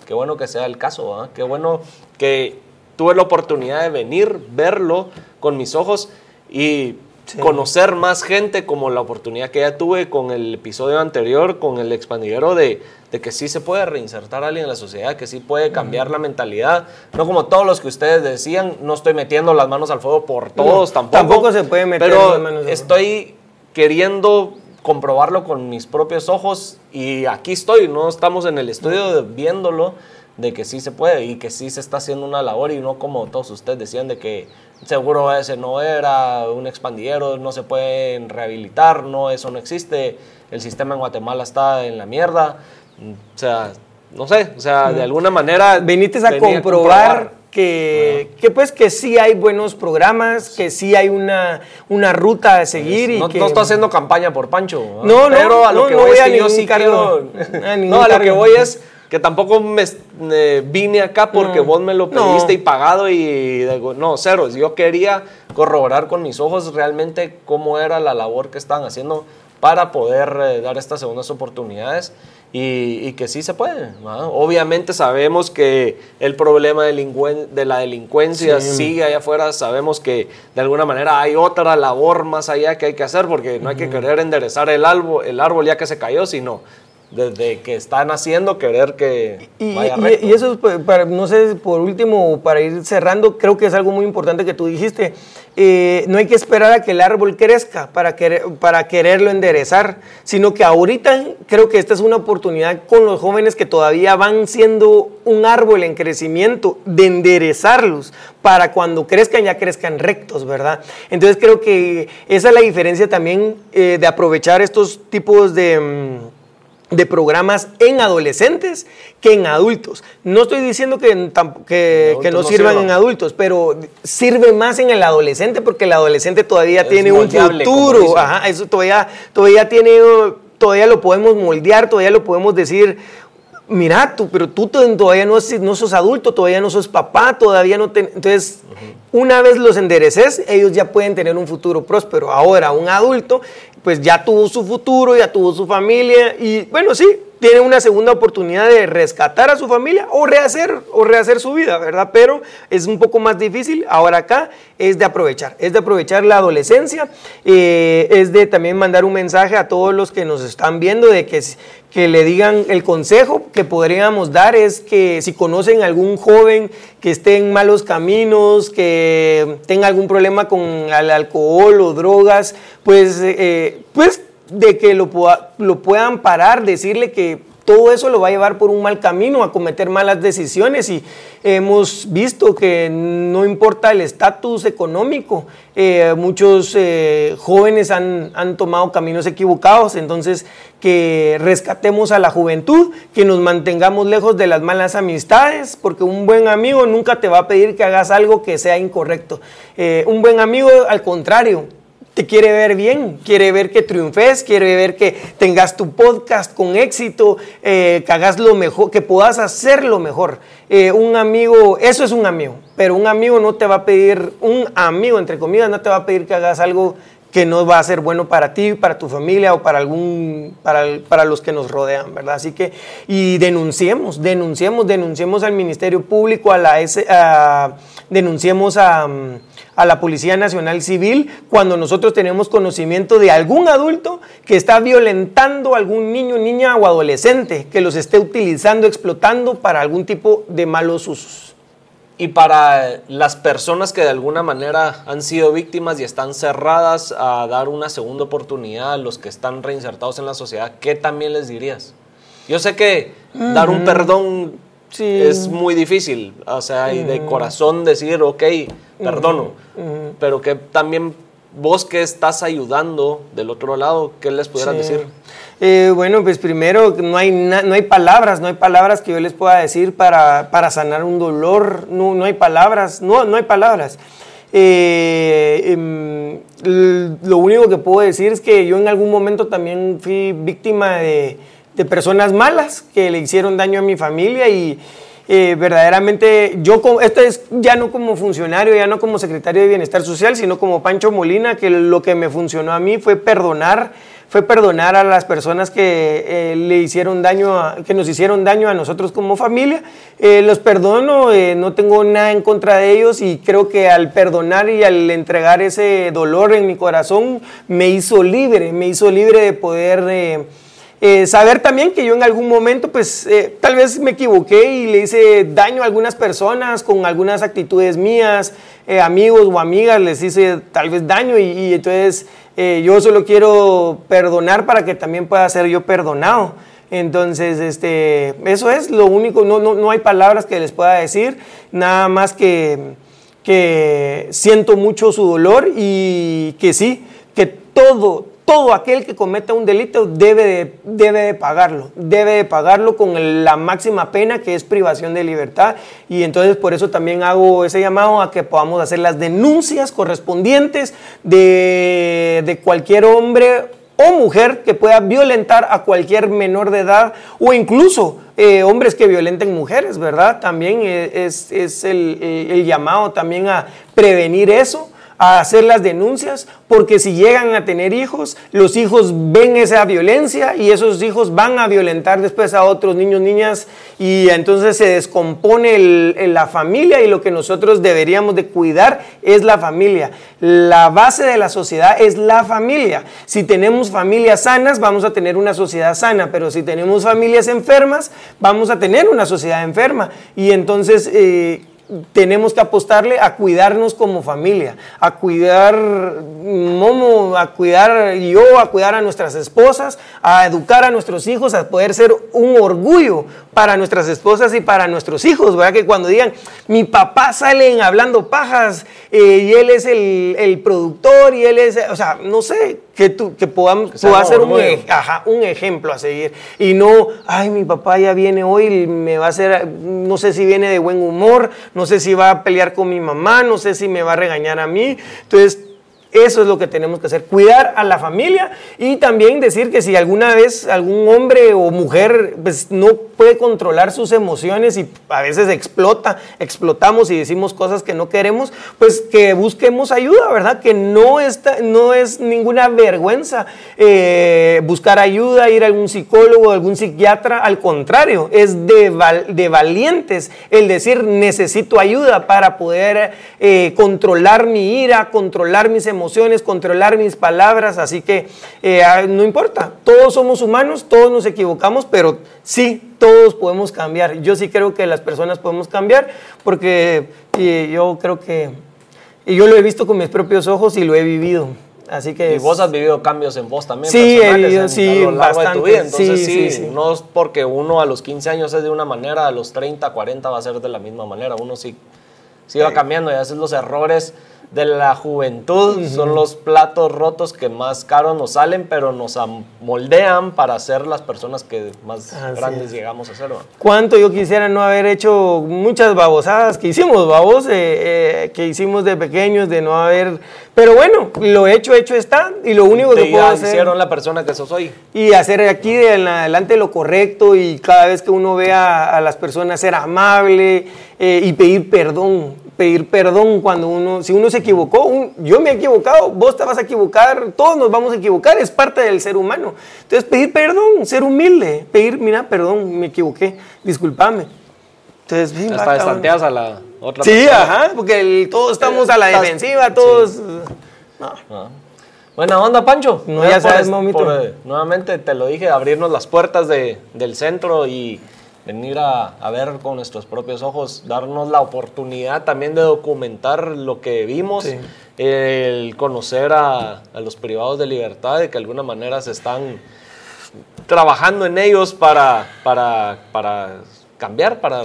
qué bueno que sea el caso, qué bueno que tuve la oportunidad de venir, verlo con mis ojos y conocer más gente como la oportunidad que ya tuve con el episodio anterior, con el expandidero de, de que sí se puede reinsertar a alguien en la sociedad, que sí puede cambiar la mentalidad, no como todos los que ustedes decían, no estoy metiendo las manos al fuego por todos tampoco. Tampoco se puede meter pero las manos estoy queriendo comprobarlo con mis propios ojos y aquí estoy, no estamos en el estudio viéndolo de que sí se puede y que sí se está haciendo una labor y no como todos ustedes decían de que seguro ese no era un expandidero, no se pueden rehabilitar, no, eso no existe, el sistema en Guatemala está en la mierda, o sea, no sé, o sea, de alguna manera... Viniste a comprobar, que, que, pues que sí hay buenos programas, que sí hay una, una ruta a seguir. y no, que... no estoy haciendo campaña por Pancho. No, no, pero a lo que voy, es que yo sí quiero... no, a lo que voy es que tampoco me vine acá porque vos me lo pediste y pagado y no, cero. Yo quería corroborar con mis ojos realmente cómo era la labor que estaban haciendo para poder eh, dar estas segundas oportunidades y, que sí se puede. Obviamente sabemos que el problema de la delincuencia sigue allá afuera, sabemos que de alguna manera hay otra labor más allá que hay que hacer porque no hay que querer enderezar el árbol, el árbol ya que se cayó, sino desde que están haciendo querer que y, vaya y, eso es pues, para, no sé, por último, para ir cerrando, creo que es algo muy importante que tú dijiste. Eh, no hay que esperar a que el árbol crezca para, querer, para quererlo enderezar, sino que ahorita creo que esta es una oportunidad con los jóvenes que todavía van siendo un árbol en crecimiento, de enderezarlos para cuando crezcan ya crezcan rectos, ¿verdad? Entonces creo que esa es la diferencia también eh, de aprovechar estos tipos de... De programas en adolescentes que en adultos. No estoy diciendo que, que, no, sirvan en adultos, pero sirve más en el adolescente porque el adolescente todavía tiene un futuro. Ajá, eso todavía, todavía tiene, todavía lo podemos moldear, todavía lo podemos decir. Mira, tú, pero tú todavía no, no sos adulto, todavía no sos papá, todavía no te... Entonces, una vez los endereces, ellos ya pueden tener un futuro próspero. Ahora, un adulto pues ya tuvo su futuro, ya tuvo su familia y bueno, sí, tiene una segunda oportunidad de rescatar a su familia o rehacer, o rehacer su vida, ¿verdad? Pero es un poco más difícil. Ahora acá es de aprovechar, es de aprovechar la adolescencia, eh, es de también mandar un mensaje a todos los que nos están viendo de que, que le digan el consejo que podríamos dar es que si conocen algún joven que esté en malos caminos, que tenga algún problema con el alcohol o drogas, pues, eh, pues de que lo, lo puedan parar, decirle que todo eso lo va a llevar por un mal camino, a cometer malas decisiones y hemos visto que no importa el estatus económico, eh, muchos eh, jóvenes han, han tomado caminos equivocados, entonces que rescatemos a la juventud, que nos mantengamos lejos de las malas amistades, porque un buen amigo nunca te va a pedir que hagas algo que sea incorrecto. Eh, un buen amigo, al contrario, te quiere ver bien, quiere ver que triunfes, quiere ver que tengas tu podcast con éxito, eh, que hagas lo mejor, que puedas hacer lo mejor. Eh, un amigo, eso es un amigo, pero un amigo no te va a pedir, un amigo entre comillas, no te va a pedir que hagas algo que no va a ser bueno para ti, para tu familia o para algún, para, para los que nos rodean, ¿verdad? Así que, y denunciemos, denunciemos, denunciemos al Ministerio Público, a la S, denunciemos a a la Policía Nacional Civil cuando nosotros tenemos conocimiento de algún adulto que está violentando a algún niño, niña o adolescente, que los esté utilizando, explotando para algún tipo de malos usos. Y para las personas que de alguna manera han sido víctimas y están cerradas a dar una segunda oportunidad a los que están reinsertados en la sociedad, ¿qué también les dirías? Yo sé que dar un perdón es muy difícil, o sea, y de corazón decir, ok, perdono, pero que también vos que estás ayudando del otro lado, ¿qué les pudieras decir? Eh, bueno, pues primero, no hay, no hay palabras, no hay palabras que yo les pueda decir para, para sanar un dolor, no, no, hay palabras, no, no hay palabras. Eh, em, lo único que puedo decir es que yo en algún momento también fui víctima de, de personas malas que le hicieron daño a mi familia y eh, verdaderamente yo, esto es ya no como funcionario, ya no como secretario de Bienestar Social, sino como Pancho Molina, que lo que me funcionó a mí fue perdonar, fue perdonar a las personas que eh, le hicieron daño, que nos hicieron daño a nosotros como familia. Eh, los perdono, no tengo nada en contra de ellos y creo que al perdonar y al entregar ese dolor en mi corazón me hizo libre, me hizo libre de poder eh, saber también que yo en algún momento, pues eh, tal vez me equivoqué y le hice daño a algunas personas con algunas actitudes mías, eh, amigos o amigas, les hice tal vez daño y, entonces yo solo quiero perdonar para que también pueda ser yo perdonado. Entonces, este, eso es lo único, no, no, no hay palabras que les pueda decir, nada más que, que siento mucho su dolor y que sí, que todo, todo aquel que cometa un delito debe de, debe de pagarlo, debe de pagarlo con la máxima pena que es privación de libertad y entonces por eso también hago ese llamado a que podamos hacer las denuncias correspondientes de, de cualquier hombre o mujer que pueda violentar a cualquier menor de edad o incluso eh, hombres que violenten mujeres, ¿verdad? También es, es el, el llamado también a prevenir eso a hacer las denuncias, porque si llegan a tener hijos, los hijos ven esa violencia y esos hijos van a violentar después a otros niños, niñas, y entonces se descompone la familia y lo que nosotros deberíamos de cuidar es la familia. La base de la sociedad es la familia. Si tenemos familias sanas, vamos a tener una sociedad sana, pero si tenemos familias enfermas, vamos a tener una sociedad enferma. Y entonces... Eh, tenemos que apostarle a cuidarnos como familia, a cuidar Momo, a cuidar yo, a cuidar a nuestras esposas, a educar a nuestros hijos, a poder ser un orgullo para nuestras esposas y para nuestros hijos, ¿verdad? Que cuando digan, mi papá salen hablando pajas eh, y él es el, productor y él es, o sea, no sé, que, tú, que podamos, pueda ser un, un ejemplo a seguir y no, ay, mi papá ya viene hoy, me va a hacer, no sé si viene de buen humor, no sé si va a pelear con mi mamá, no sé si me va a regañar a mí. Entonces, eso es lo que tenemos que hacer, cuidar a la familia y también decir que si alguna vez algún hombre o mujer pues, no puede controlar sus emociones y a veces explota, explotamos y decimos cosas que no queremos, pues que busquemos ayuda, ¿verdad? Que no, está, no es ninguna vergüenza eh, buscar ayuda, ir a algún psicólogo, algún psiquiatra, al contrario, es de, de valientes el decir necesito ayuda para poder eh, controlar mi ira, controlar mis emociones emociones, controlar mis palabras, así que eh, ah, no importa, todos somos humanos, todos nos equivocamos, pero sí, todos podemos cambiar. Yo sí creo que las personas podemos cambiar porque yo creo que yo lo he visto con mis propios ojos y lo he vivido. Así que... Y vos has vivido cambios en vos también. Sí, he personales vivido, en- sí, a lo largo de tu bastante. vida. Entonces, Sí, sí, sí, sí. no es porque uno a los 15 años es de una manera, a los 30, 40 va a ser de la misma manera. Uno sí, sí va cambiando y a veces los errores de la juventud son los platos rotos que más caros nos salen, pero nos moldean para ser las personas que más Así grandes es. llegamos a ser. ¿va? Cuánto yo quisiera no haber hecho muchas babosadas que hicimos, babos, eh, eh, que hicimos de pequeños, de no haber... Pero bueno, lo hecho, hecho está, y lo único que Te puedo ya hacer... hicieron la persona que sos hoy. y hacer aquí de en adelante lo correcto y cada vez que uno vea a las personas ser amable eh, y pedir perdón, pedir perdón cuando uno, si uno se equivocó, un- yo me he equivocado, vos te vas a equivocar, todos nos vamos a equivocar, es parte del ser humano. Entonces pedir perdón, ser humilde, pedir, mira, perdón, me equivoqué, discúlpame. Entonces, sí, va, Hasta cabrón. destanteas a la otra Sí, persona. ajá, porque el- todos estamos a la defensiva, todos... no. Ah. Buena onda, Pancho. No, ya por sabes, es- mamito. por, eh, nuevamente te lo dije, abrirnos las puertas de- del centro y venir a, a ver con nuestros propios ojos, darnos la oportunidad también de documentar lo que vimos, Sí. el conocer a, a los privados de libertad, de que de alguna manera se están trabajando en ellos para, para, para cambiar, para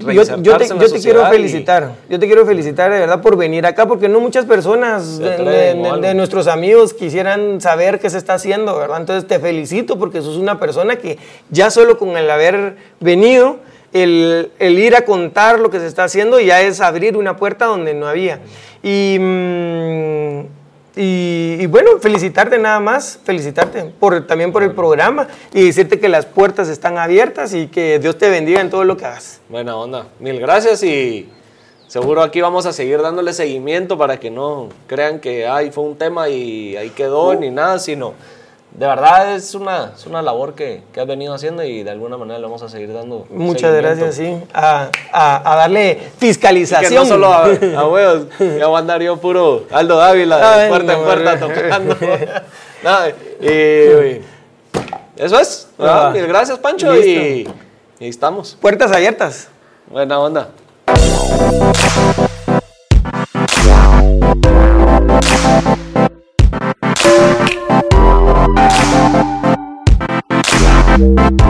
Yo, te, yo quiero y- felicitar, yo te quiero felicitar de verdad por venir acá, porque no muchas personas de, nuestros amigos quisieran saber qué se está haciendo, ¿verdad? Entonces te felicito porque sos una persona que ya solo con el haber venido, el, el ir a contar lo que se está haciendo ya es abrir una puerta donde no había. Y, mm, y, y bueno, felicitarte nada más, felicitarte por, también por el programa y decirte que las puertas están abiertas y que Dios te bendiga en todo lo que hagas. Buena onda. Mil gracias y seguro aquí vamos a seguir dándole seguimiento para que no crean que ay, fue un tema y ahí quedó ni nada, sino de verdad es una, es una labor que, que has venido haciendo y de alguna manera le vamos a seguir dando. Muchas gracias, sí. A, a- a darle Y que fiscalización. no solo a, a huevos, ya voy a andar yo puro Aldo Dávila, de Ay, puerta en puerta tocando. Nada, y, y eso es. Ah. Mil gracias, Pancho, y, y estamos. Puertas abiertas. Buena onda. Wow.